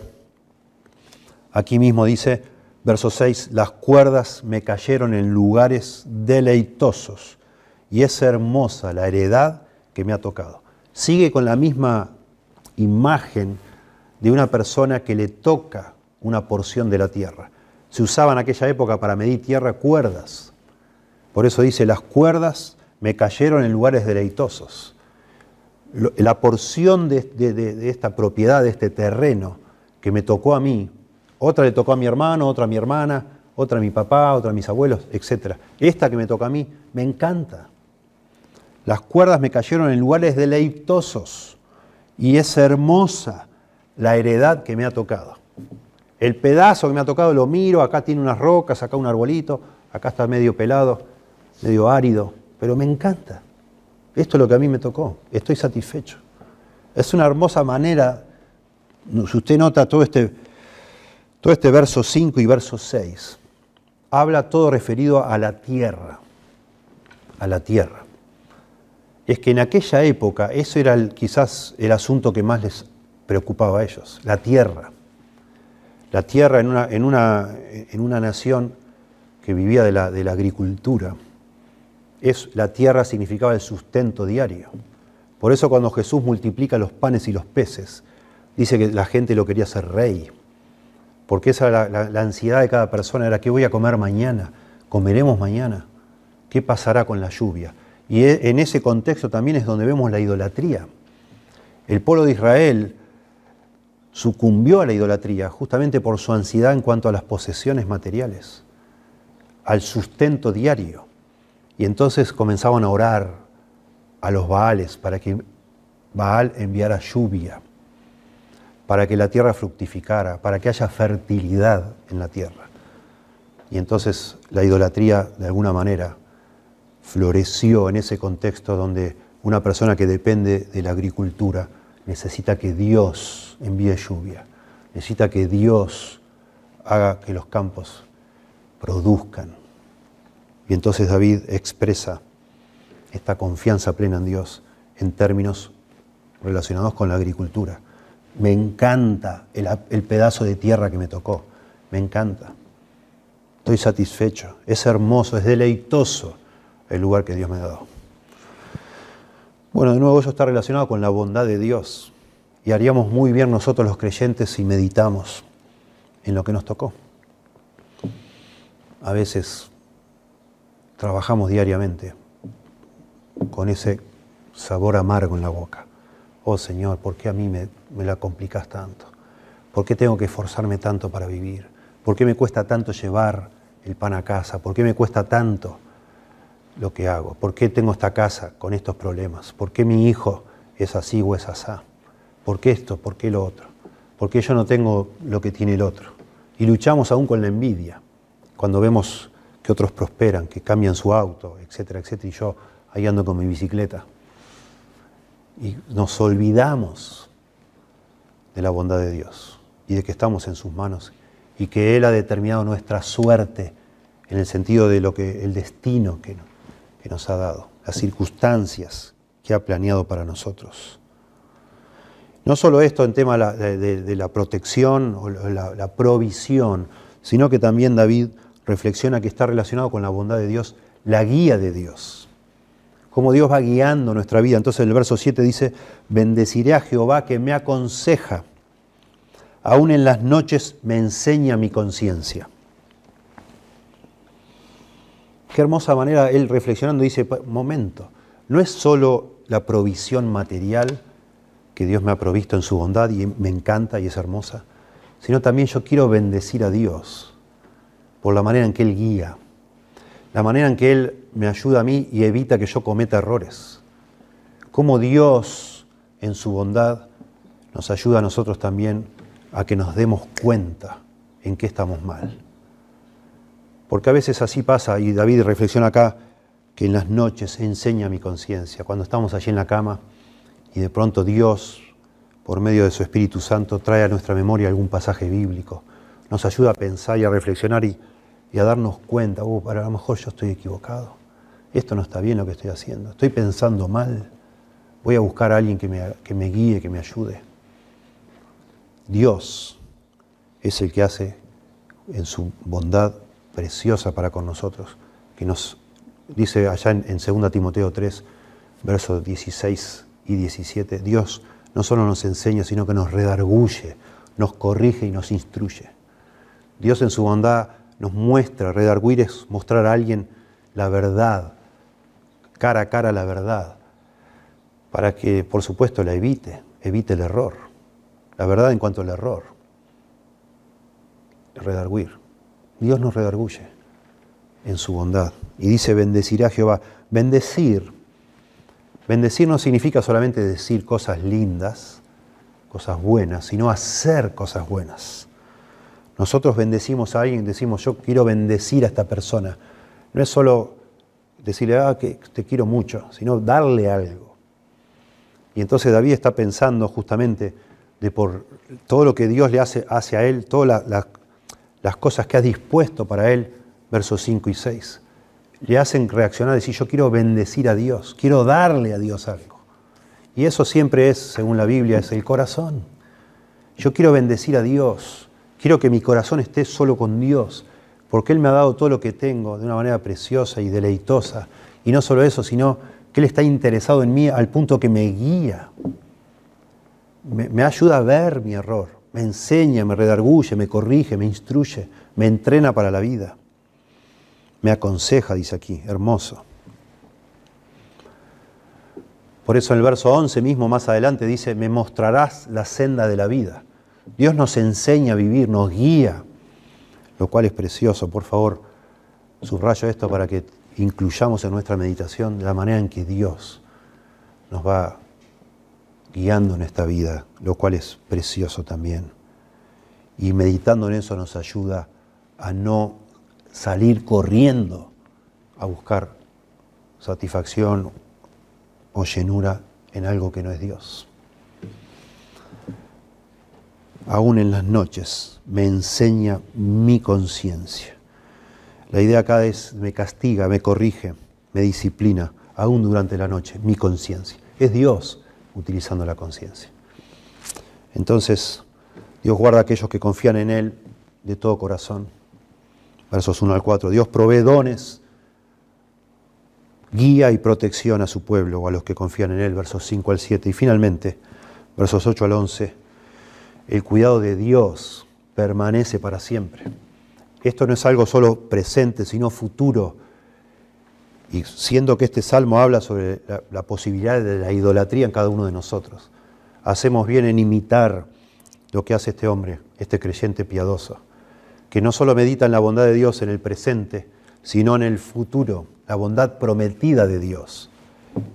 [SPEAKER 1] aquí mismo dice, verso 6, las cuerdas me cayeron en lugares deleitosos y es hermosa la heredad que me ha tocado. Sigue con la misma imagen de una persona que le toca una porción de la tierra. Se usaba en aquella época para medir tierra cuerdas. Por eso dice, las cuerdas me cayeron en lugares deleitosos. La porción de, esta propiedad, de este terreno que me tocó a mí, otra le tocó a mi hermano, otra a mi hermana, otra a mi papá, otra a mis abuelos, etc. Esta que me toca a mí, me encanta. Las cuerdas me cayeron en lugares deleitosos y es hermosa la heredad que me ha tocado. El pedazo que me ha tocado lo miro, acá tiene unas rocas, acá un arbolito, acá está medio pelado, medio árido, pero me encanta. Esto es lo que a mí me tocó, estoy satisfecho. Es una hermosa manera, si usted nota todo este, todo este verso 5 y verso 6, habla todo referido a la tierra, a la tierra. Es que en aquella época eso era quizás el asunto que más les preocupaba a ellos, la tierra la tierra en una, en una, en una nación que vivía de la, de la agricultura. Es, la tierra significaba el sustento diario. Por eso cuando Jesús multiplica los panes y los peces, dice que la gente lo quería ser rey. Porque esa la, la ansiedad de cada persona, era qué voy a comer mañana, comeremos mañana, qué pasará con la lluvia. Y e, en ese contexto también es donde vemos la idolatría. El pueblo de Israel sucumbió a la idolatría justamente por su ansiedad en cuanto a las posesiones materiales, al sustento diario. Y entonces comenzaban a orar a los Baales para que Baal enviara lluvia, para que la tierra fructificara, para que haya fertilidad en la tierra. Y entonces la idolatría, de alguna manera, floreció en ese contexto donde una persona que depende de la agricultura necesita que Dios envíe lluvia, necesita que Dios haga que los campos produzcan. Y entonces David expresa esta confianza plena en Dios en términos relacionados con la agricultura. Me encanta el, pedazo de tierra que me tocó, me encanta. Estoy satisfecho, es hermoso, es deleitoso el lugar que Dios me ha dado. Bueno, de nuevo eso está relacionado con la bondad de Dios y haríamos muy bien nosotros los creyentes si meditamos en lo que nos tocó. A veces trabajamos diariamente con ese sabor amargo en la boca. Oh Señor, ¿por qué a mí me, me la complicas tanto? ¿Por qué tengo que esforzarme tanto para vivir? ¿Por qué me cuesta tanto llevar el pan a casa? ¿Por qué me cuesta tanto? lo que hago? ¿Por qué tengo esta casa con estos problemas? ¿Por qué mi hijo es así o es asá? ¿Por qué esto? ¿Por qué lo otro? ¿Por qué yo no tengo lo que tiene el otro? Y luchamos aún con la envidia, cuando vemos que otros prosperan, que cambian su auto, etcétera, etcétera, y yo ahí ando con mi bicicleta. y nos olvidamos de la bondad de Dios y de que estamos en sus manos y que Él ha determinado nuestra suerte en el sentido de lo que el destino que, nos ha dado, las circunstancias que ha planeado para nosotros. No solo esto en tema de, la protección o la, provisión, sino que también David reflexiona que está relacionado con la bondad de Dios, la guía de Dios. Cómo Dios va guiando nuestra vida. Entonces el verso 7 dice, bendeciré a Jehová que me aconseja, aún en las noches me enseña mi conciencia. Qué hermosa manera él reflexionando dice, momento, no es solo la provisión material que Dios me ha provisto en su bondad y me encanta y es hermosa, sino también yo quiero bendecir a Dios por la manera en que Él guía, la manera en que Él me ayuda a mí y evita que yo cometa errores. Cómo Dios en su bondad nos ayuda a nosotros también a que nos demos cuenta en qué estamos mal. Porque a veces así pasa, y David reflexiona acá, que en las noches enseña mi conciencia, cuando estamos allí en la cama y de pronto Dios, por medio de su Espíritu Santo, trae a nuestra memoria algún pasaje bíblico, nos ayuda a pensar y a reflexionar y, a darnos cuenta, oh, a lo mejor yo estoy equivocado, esto no está bien lo que estoy haciendo, estoy pensando mal, voy a buscar a alguien que me, que me guíe, que me ayude. Dios es el que hace en su bondad preciosa para con nosotros, que nos dice allá en, 2 Timoteo 3, versos 16 y 17, Dios no solo nos enseña, sino que nos redarguye, nos corrige y nos instruye. Dios en su bondad nos muestra, redarguir es mostrar a alguien la verdad, cara a cara la verdad, para que por supuesto la evite, evite el error. La verdad en cuanto al error. Redarguir. Dios nos redarguye en su bondad. Y dice, bendecirá Jehová. Bendecir. Bendecir no significa solamente decir cosas lindas, cosas buenas, sino hacer cosas buenas. Nosotros bendecimos a alguien, decimos, yo quiero bendecir a esta persona. No es solo decirle, ah, que te quiero mucho, sino darle algo. Y entonces David está pensando justamente de por todo lo que Dios le hace hacia él, todas las cosas que ha dispuesto para él, versos 5 y 6, le hacen reaccionar decir, yo quiero bendecir a Dios, quiero darle a Dios algo. Y eso siempre es, según la Biblia, es el corazón. Yo quiero bendecir a Dios, quiero que mi corazón esté solo con Dios, porque Él me ha dado todo lo que tengo de una manera preciosa y deleitosa. Y no solo eso, sino que Él está interesado en mí al punto que me guía, me, ayuda a ver mi error me enseña, me redarguye, me corrige, me instruye, me entrena para la vida. Me aconseja, dice aquí, hermoso. Por eso en el verso 11 mismo, más adelante, dice, me mostrarás la senda de la vida. Dios nos enseña a vivir, nos guía, lo cual es precioso. Por favor, subrayo esto para que incluyamos en nuestra meditación la manera en que Dios nos va guiando en esta vida, lo cual es precioso también. Y meditando en eso nos ayuda a no salir corriendo a buscar satisfacción o llenura en algo que no es Dios. Aún en las noches me enseña mi conciencia. La idea acá es me castiga, me corrige, me disciplina, aún durante la noche, mi conciencia. Es Dios utilizando la conciencia. Entonces, Dios guarda a aquellos que confían en Él de todo corazón. Versos 1 al 4. Dios provee dones, guía y protección a su pueblo o a los que confían en Él. Versos 5 al 7. Y finalmente, versos 8 al 11. El cuidado de Dios permanece para siempre. Esto no es algo solo presente, sino futuro y siendo que este salmo habla sobre la, posibilidad de la idolatría en cada uno de nosotros, hacemos bien en imitar lo que hace este hombre, este creyente piadoso, que no solo medita en la bondad de Dios en el presente, sino en el futuro, la bondad prometida de Dios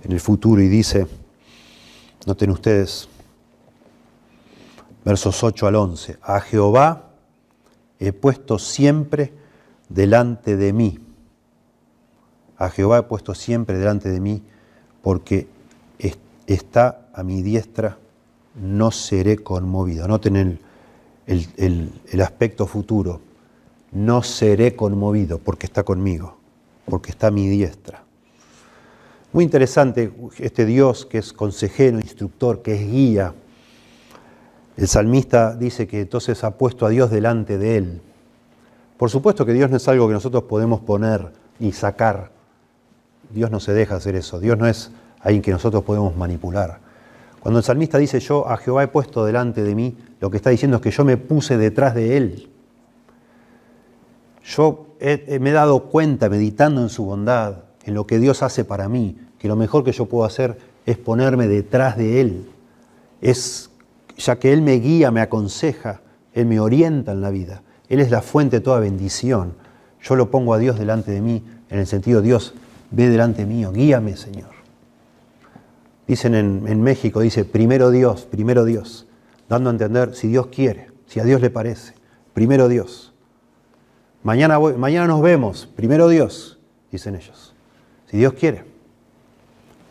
[SPEAKER 1] en el futuro. Y dice, noten ustedes, versos 8 al 11, a Jehová he puesto siempre delante de mí a Jehová he puesto siempre delante de mí, porque está a mi diestra, no seré conmovido. Noten el, el aspecto futuro. No seré conmovido porque está conmigo, porque está a mi diestra. Muy interesante este Dios que es consejero, instructor, que es guía. El salmista dice que entonces ha puesto a Dios delante de él. Por supuesto que Dios no es algo que nosotros podemos poner y sacar. Dios no se deja hacer eso. Dios no es alguien que nosotros podemos manipular. Cuando el salmista dice yo a Jehová he puesto delante de mí, lo que está diciendo es que yo me puse detrás de él. Yo me he dado cuenta meditando en su bondad, en lo que Dios hace para mí, que lo mejor que yo puedo hacer es ponerme detrás de Él. Es, ya que Él me guía, me aconseja, Él me orienta en la vida. Él es la fuente de toda bendición. Yo lo pongo a Dios delante de mí, en el sentido, Dios, ve delante mío, guíame, Señor. Dicen en, México, dice, primero Dios, primero Dios, dando a entender si Dios quiere, si a Dios le parece, primero Dios. Mañana, mañana nos vemos, primero Dios, dicen ellos, si Dios quiere.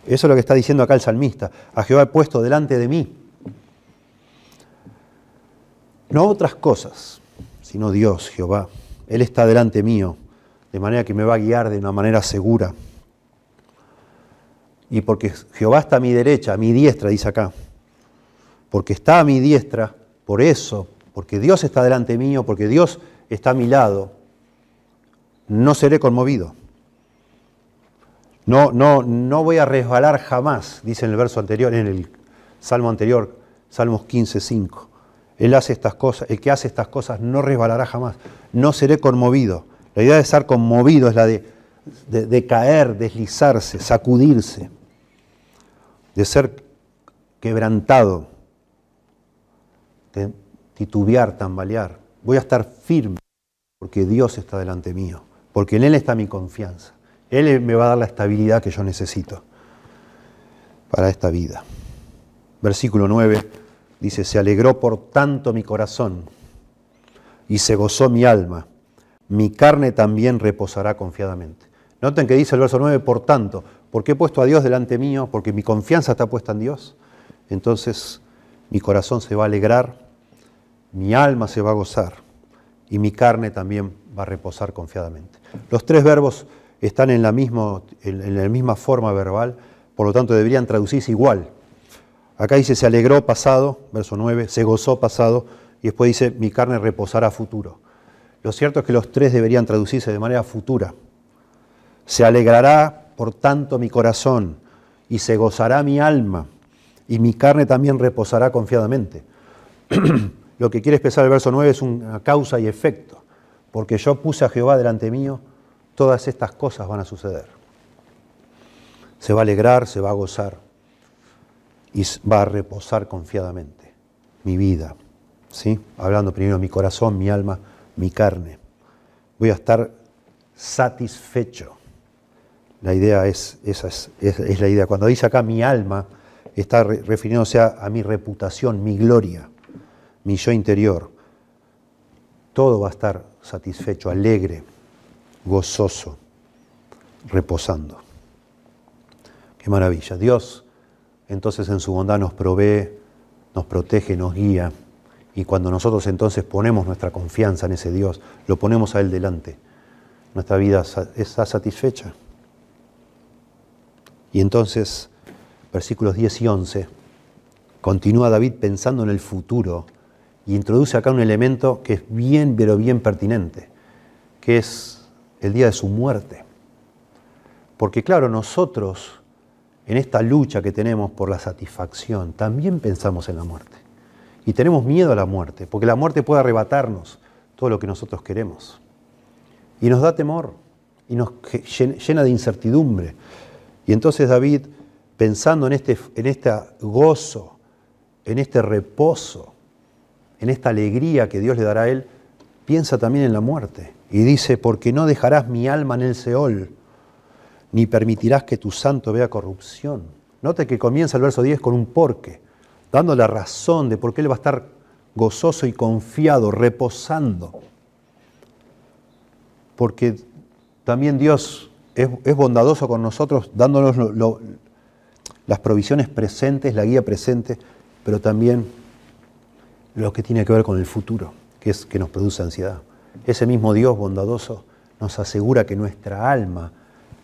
[SPEAKER 1] Eso es lo que está diciendo acá el salmista. A Jehová he puesto delante de mí. No otras cosas, sino Dios, Jehová. Él está delante mío, de manera que me va a guiar de una manera segura. Y porque Jehová está a mi derecha, a mi diestra, dice acá. Porque está a mi diestra, por eso, porque Dios está delante mío, porque Dios está a mi lado, no seré conmovido. No, no, no voy a resbalar jamás, dice en el verso anterior, en el salmo anterior, Salmos 15, 5. Él hace estas cosas, el que hace estas cosas no resbalará jamás, no seré conmovido. La idea de estar conmovido es la de, caer, deslizarse, sacudirse, de ser quebrantado, titubear, tambalear. Voy a estar firme porque Dios está delante mío, porque en Él está mi confianza. Él me va a dar la estabilidad que yo necesito para esta vida. Versículo 9 dice, se alegró por tanto mi corazón y se gozó mi alma, mi carne también reposará confiadamente. Noten que dice el verso 9, por tanto, porque he puesto a Dios delante mío, porque mi confianza está puesta en Dios, entonces mi corazón se va a alegrar, mi alma se va a gozar y mi carne también va a reposar confiadamente. Los tres verbos están en la, en la misma forma verbal, por lo tanto deberían traducirse igual. Acá dice, se alegró pasado, verso 9, se gozó pasado, y después dice, mi carne reposará futuro. Lo cierto es que los tres deberían traducirse de manera futura. Se alegrará, por tanto, mi corazón, y se gozará mi alma, y mi carne también reposará confiadamente. Lo que quiere expresar el verso 9 es una causa y efecto, porque yo puse a Jehová delante mío, todas estas cosas van a suceder. Se va a alegrar, se va a gozar y va a reposar confiadamente mi vida. ¿sí? Hablando primero mi corazón, mi alma, mi carne. Voy a estar satisfecho. La idea es, esa es, la idea. Cuando dice acá mi alma, está refiriéndose a, a mi reputación, mi gloria, mi yo interior. Todo va a estar satisfecho, alegre, gozoso, reposando. Qué maravilla. Dios entonces en su bondad nos provee, nos protege, nos guía. Y cuando nosotros entonces ponemos nuestra confianza en ese Dios, lo ponemos a Él delante, nuestra vida está satisfecha. Y entonces, versículos 10 y 11, continúa David pensando en el futuro y introduce acá un elemento que es bien, pero bien pertinente, que es el día de su muerte. Porque claro, nosotros en esta lucha que tenemos por la satisfacción, también pensamos en la muerte. Y tenemos miedo a la muerte, porque la muerte puede arrebatarnos todo lo que nosotros queremos. Y nos da temor, y nos llena de incertidumbre. Y entonces David, pensando en este, en este gozo, en este reposo, en esta alegría que Dios le dará a él, piensa también en la muerte. Y dice, porque no dejarás mi alma en el Seol, ni permitirás que tu santo vea corrupción. Note que comienza el verso 10 con un porque, dando la razón de por qué él va a estar gozoso y confiado, reposando. Porque también Dios es, bondadoso con nosotros, dándonos las provisiones presentes, la guía presente, pero también lo que tiene que ver con el futuro, que es que nos produce ansiedad. Ese mismo Dios bondadoso nos asegura que nuestra alma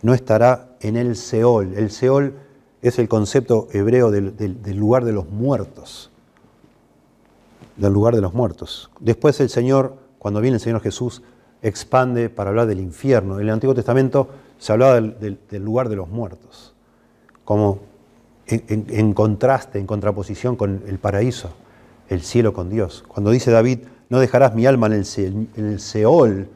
[SPEAKER 1] no estará en el Seol. El Seol es el concepto hebreo del, lugar de los muertos. Del lugar de los muertos. Después el Señor, cuando viene el Señor Jesús, expande para hablar del infierno. En el Antiguo Testamento se hablaba del, lugar de los muertos, como en, contraste, en contraposición con el paraíso, el cielo con Dios. Cuando dice David, no dejarás mi alma en en el Seol,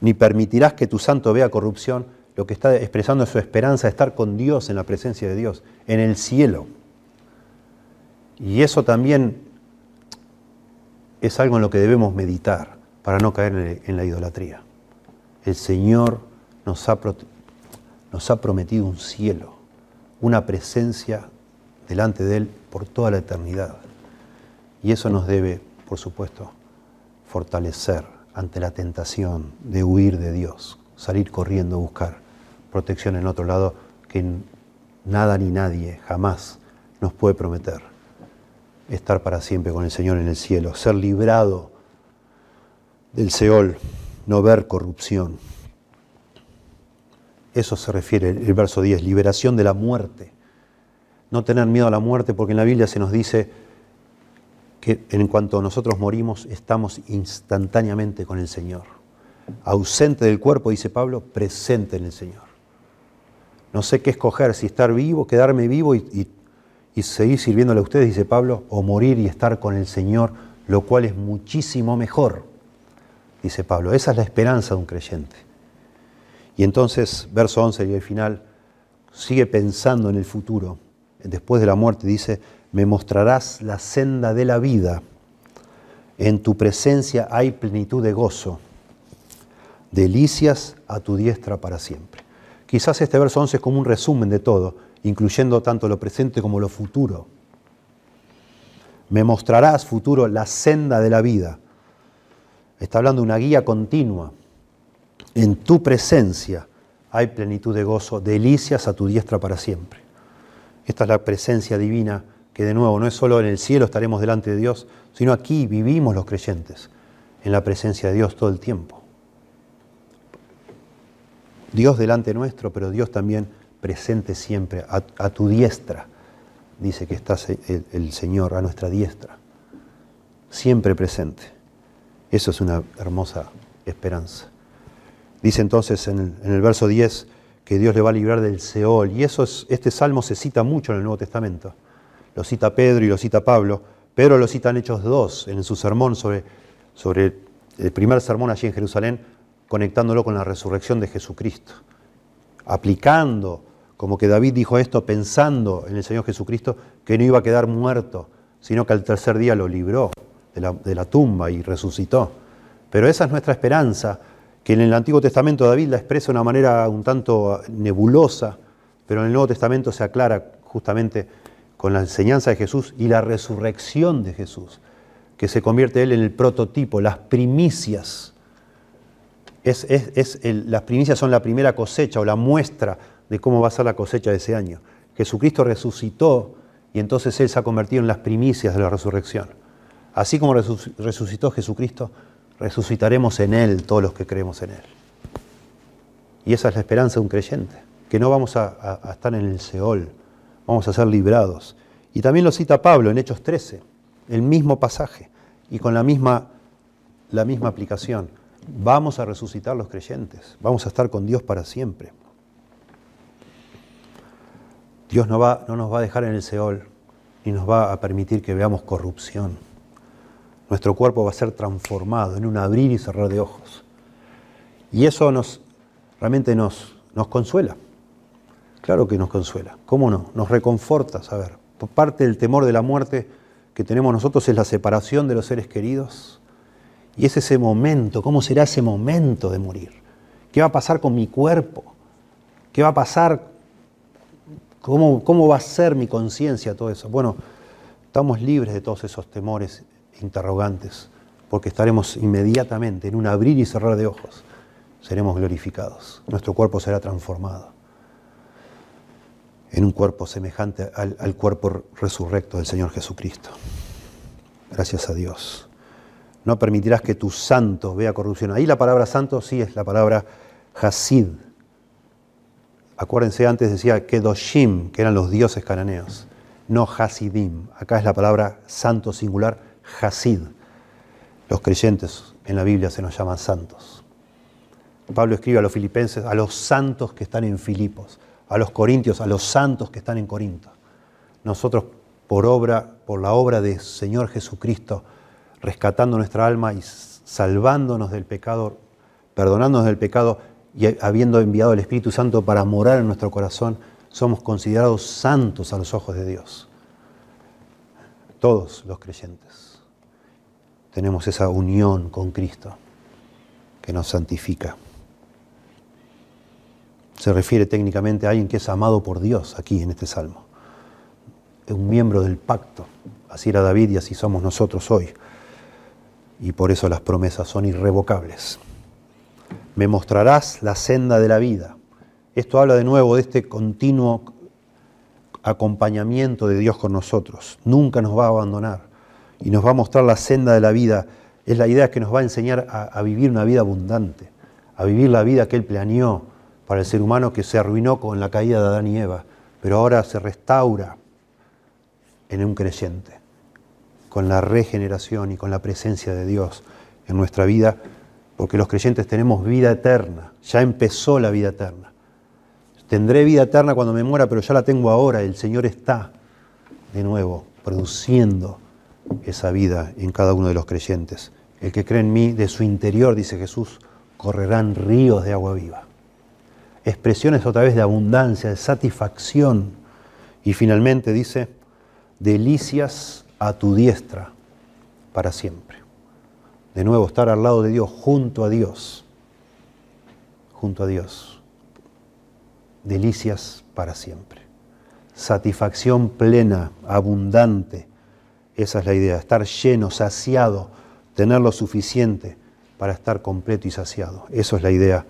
[SPEAKER 1] ni permitirás que tu santo vea corrupción, lo que está expresando es su esperanza de estar con Dios en la presencia de Dios, en el cielo. Y eso también es algo en lo que debemos meditar para no caer en la idolatría. El Señor nos ha, nos ha prometido un cielo, una presencia delante de Él por toda la eternidad. Y eso nos debe, por supuesto, fortalecer ante la tentación de huir de Dios, salir corriendo a buscar protección en otro lado que nada ni nadie jamás nos puede prometer. Estar para siempre con el Señor en el cielo, ser librado del Seol, no ver corrupción. Eso se refiere el verso 10, liberación de la muerte. No tener miedo a la muerte porque en la Biblia se nos dice que en cuanto nosotros morimos estamos instantáneamente con el Señor. Ausente del cuerpo, dice Pablo, presente en el Señor. No sé qué escoger, si estar vivo, quedarme vivo y, seguir sirviéndole a ustedes, dice Pablo, o morir y estar con el Señor, lo cual es muchísimo mejor dice Pablo. Esa es la esperanza de un creyente. Y entonces, verso 11 y el final, sigue pensando en el futuro. Después de la muerte dice, me mostrarás la senda de la vida. En tu presencia hay plenitud de gozo. Delicias a tu diestra para siempre. Quizás este verso 11 es como un resumen de todo, incluyendo tanto lo presente como lo futuro. Me mostrarás, futuro, la senda de la vida Está hablando de una guía continua. En tu presencia hay plenitud de gozo, delicias a tu diestra para siempre. Esta es la presencia divina que de nuevo no es solo en el cielo estaremos delante de Dios, sino aquí vivimos los creyentes en la presencia de Dios todo el tiempo. Dios delante nuestro, pero Dios también presente siempre, a, tu diestra, dice que está el Señor, a nuestra diestra, siempre presente. Eso es una hermosa esperanza. Dice entonces en el, verso 10 que Dios le va a librar del Seol. Y eso es, este salmo se cita mucho en el Nuevo Testamento. Lo cita Pedro y lo cita Pablo. Pedro lo cita en Hechos 2, en su sermón sobre, sobre el primer sermón allí en Jerusalén, conectándolo con la resurrección de Jesucristo. Aplicando, como que David dijo esto, pensando en el Señor Jesucristo, que no iba a quedar muerto, sino que al tercer día lo libró de la, tumba y resucitó. Pero esa es nuestra esperanza, que en el Antiguo Testamento David la expresa de una manera un tanto nebulosa, pero en el Nuevo Testamento se aclara justamente con la enseñanza de Jesús y la resurrección de Jesús, que se convierte él en el prototipo, las primicias. Es, las primicias son la primera cosecha o la muestra de cómo va a ser la cosecha de ese año. Jesucristo resucitó y entonces Él se ha convertido en las primicias de la resurrección. Así como resucitó Jesucristo, resucitaremos en Él todos los que creemos en Él. Y esa es la esperanza de un creyente, que no vamos a, estar en el Seol, vamos a ser librados. Y también lo cita Pablo en Hechos 13, el mismo pasaje y con la misma, la misma aplicación. Vamos a resucitar los creyentes, vamos a estar con Dios para siempre. Dios no, va, no nos va a dejar en el Seol ni nos va a permitir que veamos corrupción nuestro cuerpo va a ser transformado en un abrir y cerrar de ojos. Y eso nos, realmente nos, nos consuela. Claro que nos consuela. ¿Cómo no? Nos reconforta saber. Parte del temor de la muerte que tenemos nosotros es la separación de los seres queridos. Y es ese momento, ¿cómo será ese momento de morir? ¿Qué va a pasar con mi cuerpo? ¿Qué va a pasar? ¿Cómo, cómo va a ser mi conciencia todo eso? Bueno, estamos libres de todos esos temores interrogantes, porque estaremos inmediatamente en un abrir y cerrar de ojos, seremos glorificados, nuestro cuerpo será transformado. en un cuerpo semejante al, al cuerpo resurrecto del Señor Jesucristo. Gracias a Dios. No permitirás que tu santo vea corrupción. Ahí la palabra santo sí es la palabra Hasid. Acuérdense, antes decía Kedoshim, que eran los dioses cananeos, no Hasidim. Acá es la palabra santo singular, Hasid. Los creyentes en la Biblia se nos llaman santos. Pablo escribe a los filipenses, a los santos que están en Filipos, a los corintios, a los santos que están en Corinto. Nosotros, por obra, por la obra del Señor Jesucristo, rescatando nuestra alma y salvándonos del pecado, perdonándonos del pecado y habiendo enviado el Espíritu Santo para morar en nuestro corazón, somos considerados santos a los ojos de Dios. Todos los creyentes tenemos esa unión con Cristo que nos santifica. Se refiere técnicamente a alguien que es amado por Dios aquí en este salmo. Es un miembro del pacto. Así era David y así somos nosotros hoy y por eso las promesas son irrevocables. Me mostrarás la senda de la vida. Esto habla de nuevo de este continuo acompañamiento de Dios con nosotros. Nunca nos va a abandonar y nos va a mostrar la senda de la vida. Es la idea que nos va a enseñar a, vivir una vida abundante, a vivir la vida que Él planeó para el ser humano que se arruinó con la caída de Adán y Eva, pero ahora se restaura en un creyente con la regeneración y con la presencia de Dios en nuestra vida, porque los creyentes tenemos vida eterna, ya empezó la vida eterna. Tendré vida eterna cuando me muera, pero ya la tengo ahora, el Señor está de nuevo produciendo esa vida en cada uno de los creyentes. El que cree en mí, de su interior, dice Jesús, correrán ríos de agua viva. Expresiones otra vez de abundancia, de satisfacción. Y finalmente dice, delicias a tu diestra para siempre. De nuevo, estar al lado de Dios, junto a Dios, junto a Dios. Delicias para siempre. Satisfacción plena, abundante. Esa es la idea, estar lleno, saciado, tener lo suficiente para estar completo y saciado. Eso es la idea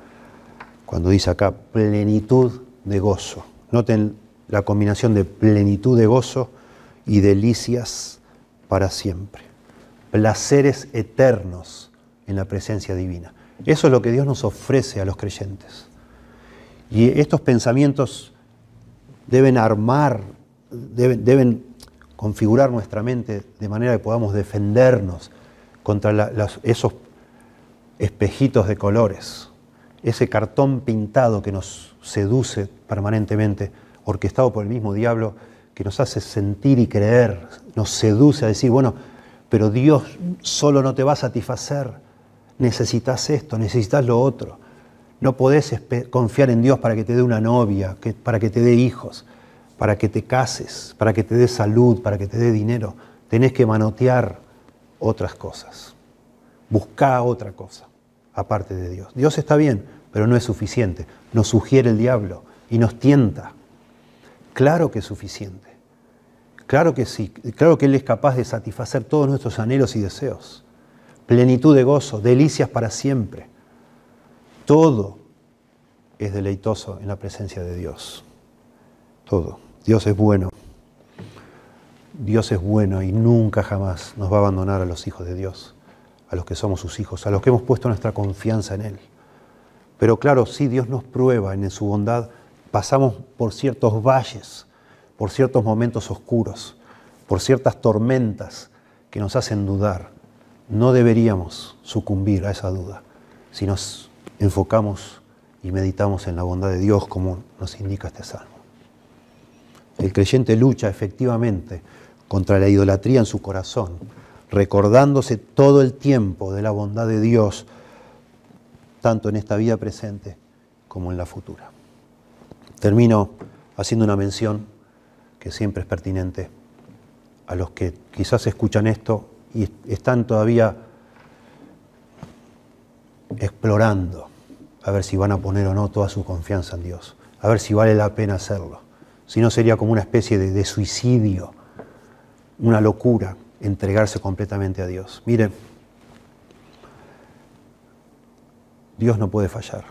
[SPEAKER 1] cuando dice acá plenitud de gozo. Noten la combinación de plenitud de gozo y delicias para siempre. Placeres eternos en la presencia divina. Eso es lo que Dios nos ofrece a los creyentes. Y estos pensamientos deben armar, deben, configurar nuestra mente de manera que podamos defendernos contra esos espejitos de colores, ese cartón pintado que nos seduce permanentemente, orquestado por el mismo diablo que nos hace sentir y creer, nos seduce a decir, bueno, pero Dios solo no te va a satisfacer, necesitas esto, necesitas lo otro. No podés confiar en Dios para que te dé una novia, para que te dé hijos, para que te cases, para que te dé salud, para que te dé dinero. Tenés que manotear otras cosas. Buscá otra cosa, aparte de Dios. Dios está bien, pero no es suficiente. Nos sugiere el diablo y nos tienta. Claro que es suficiente. Claro que sí, claro que Él es capaz de satisfacer todos nuestros anhelos y deseos. Plenitud de gozo, delicias para siempre. Todo es deleitoso en la presencia de Dios. Todo. Dios es bueno. Dios es bueno y nunca jamás nos va a abandonar a los hijos de Dios, a los que somos sus hijos, a los que hemos puesto nuestra confianza en Él. Pero claro, sí, Dios nos prueba en su bondad. Pasamos por ciertos valles por ciertos momentos oscuros, por ciertas tormentas que nos hacen dudar. No deberíamos sucumbir a esa duda si nos enfocamos y meditamos en la bondad de Dios como nos indica este salmo. El creyente lucha efectivamente contra la idolatría en su corazón, recordándose todo el tiempo de la bondad de Dios, tanto en esta vida presente como en la futura. Termino haciendo una mención que siempre es pertinente a los que quizás escuchan esto y están todavía explorando a ver si van a poner o no toda su confianza en Dios, a ver si vale la pena hacerlo. Si no sería como una especie de, de suicidio, una locura entregarse completamente a Dios. Miren, Dios no puede fallar.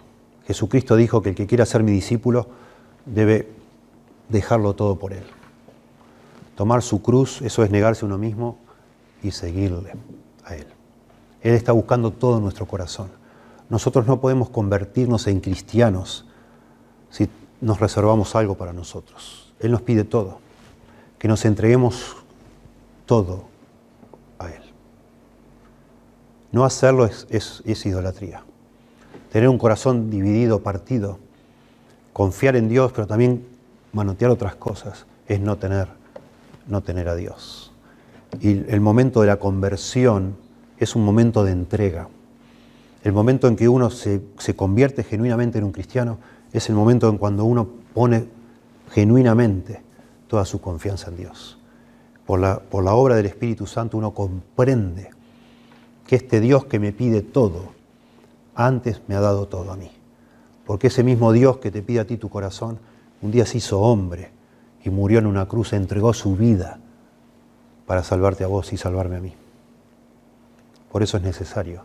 [SPEAKER 1] Jesucristo dijo que el que quiera ser mi discípulo debe dejarlo todo por Él. Tomar su cruz, eso es negarse a uno mismo y seguirle a Él. Él está buscando todo nuestro corazón. Nosotros no podemos convertirnos en cristianos si nos reservamos algo para nosotros. Él nos pide todo, que nos entreguemos todo a Él. No hacerlo es, es, idolatría. Tener un corazón dividido, partido, confiar en Dios, pero también manotear otras cosas, es no tener, no tener a Dios. Y el momento de la conversión es un momento de entrega. El momento en que uno se, convierte genuinamente en un cristiano es el momento en cuando uno pone genuinamente toda su confianza en Dios. Por la, por la obra del Espíritu Santo uno comprende que este Dios que me pide todo, antes me ha dado todo a mí. Porque ese mismo Dios que te pide a ti tu corazón, un día se hizo hombre y murió en una cruz, entregó su vida para salvarte a vos y salvarme a mí. Por eso es necesario,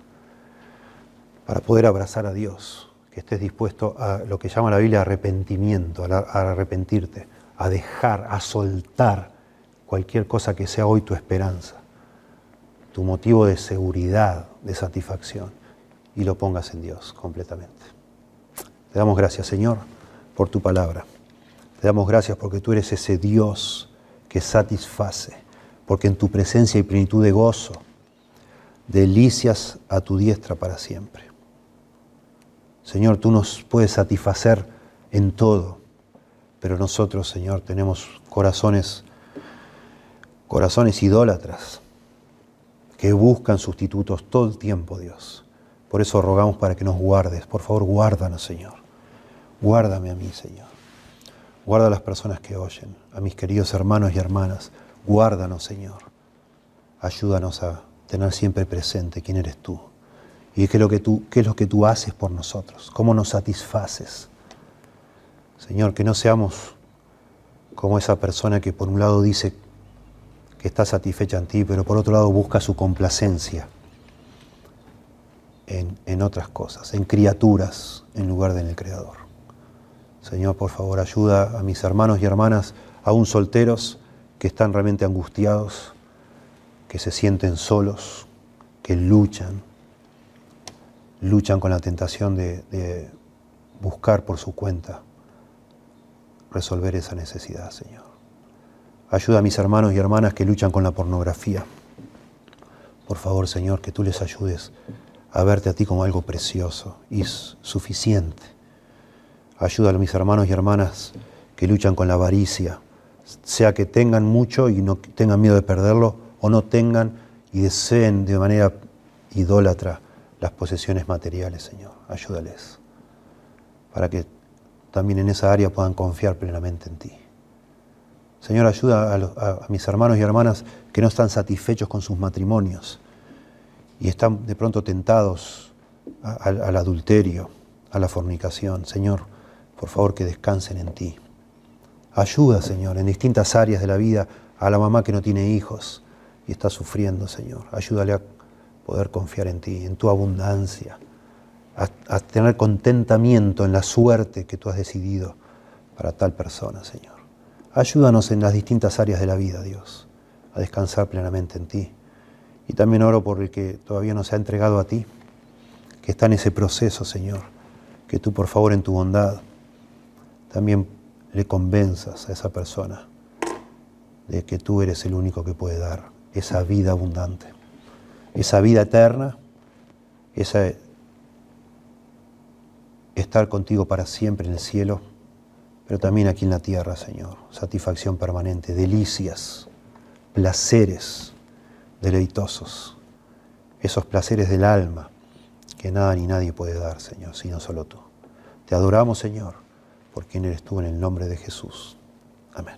[SPEAKER 1] para poder abrazar a Dios, que estés dispuesto a lo que llama la Biblia arrepentimiento, a, arrepentirte, a dejar, a soltar cualquier cosa que sea hoy tu esperanza, tu motivo de seguridad, de satisfacción, y lo pongas en Dios completamente. Te damos gracias, Señor, por tu palabra. Te damos gracias porque tú eres ese Dios que satisface, porque en tu presencia hay plenitud de gozo delicias a tu diestra para siempre. Señor, tú nos puedes satisfacer en todo, pero nosotros, Señor, tenemos corazones, corazones idólatras que buscan sustitutos todo el tiempo, Dios. Por eso rogamos para que nos guardes. Por favor, guárdanos, Señor. Guárdame a mí, Señor. Guarda a las personas que oyen, a mis queridos hermanos y hermanas. Guárdanos, Señor. Ayúdanos a tener siempre presente quién eres tú y qué es lo que tú, qué es lo que tú haces por nosotros, cómo nos satisfaces. Señor, que no seamos como esa persona que por un lado dice que está satisfecha en ti, pero por otro lado busca su complacencia en, en otras cosas, en criaturas, en lugar de en el Creador. Señor, por favor, ayuda a mis hermanos y hermanas, aún solteros, que están realmente angustiados, que se sienten solos, que luchan, luchan con la tentación de, buscar por su cuenta resolver esa necesidad, Señor. Ayuda a mis hermanos y hermanas que luchan con la pornografía. Por favor, Señor, que tú les ayudes a verte a ti como algo precioso y suficiente. Ayuda a mis hermanos y hermanas que luchan con la avaricia, sea que tengan mucho y no tengan miedo de perderlo, o no tengan y deseen de manera idólatra las posesiones materiales, Señor. Ayúdales para que también en esa área puedan confiar plenamente en ti. Señor, ayuda a, mis hermanos y hermanas que no están satisfechos con sus matrimonios y están de pronto tentados al adulterio, a la fornicación. Señor, por favor que descansen en ti. Ayuda, Señor, en distintas áreas de la vida a la mamá que no tiene hijos, y está sufriendo, Señor. Ayúdale a poder confiar en ti, en tu abundancia, a, tener contentamiento en la suerte que tú has decidido para tal persona, Señor. Ayúdanos en las distintas áreas de la vida, Dios, a descansar plenamente en ti. Y también oro por el que todavía no se ha entregado a ti, que está en ese proceso, Señor, que tú por favor en tu bondad también le convenzas a esa persona de que tú eres el único que puede dar esa vida abundante, esa vida eterna, esa estar contigo para siempre en el cielo, pero también aquí en la tierra, Señor, satisfacción permanente, delicias, placeres deleitosos, esos placeres del alma que nada ni nadie puede dar, Señor, sino solo tú. Te adoramos, Señor, por quien eres tú en el nombre de Jesús. Amén.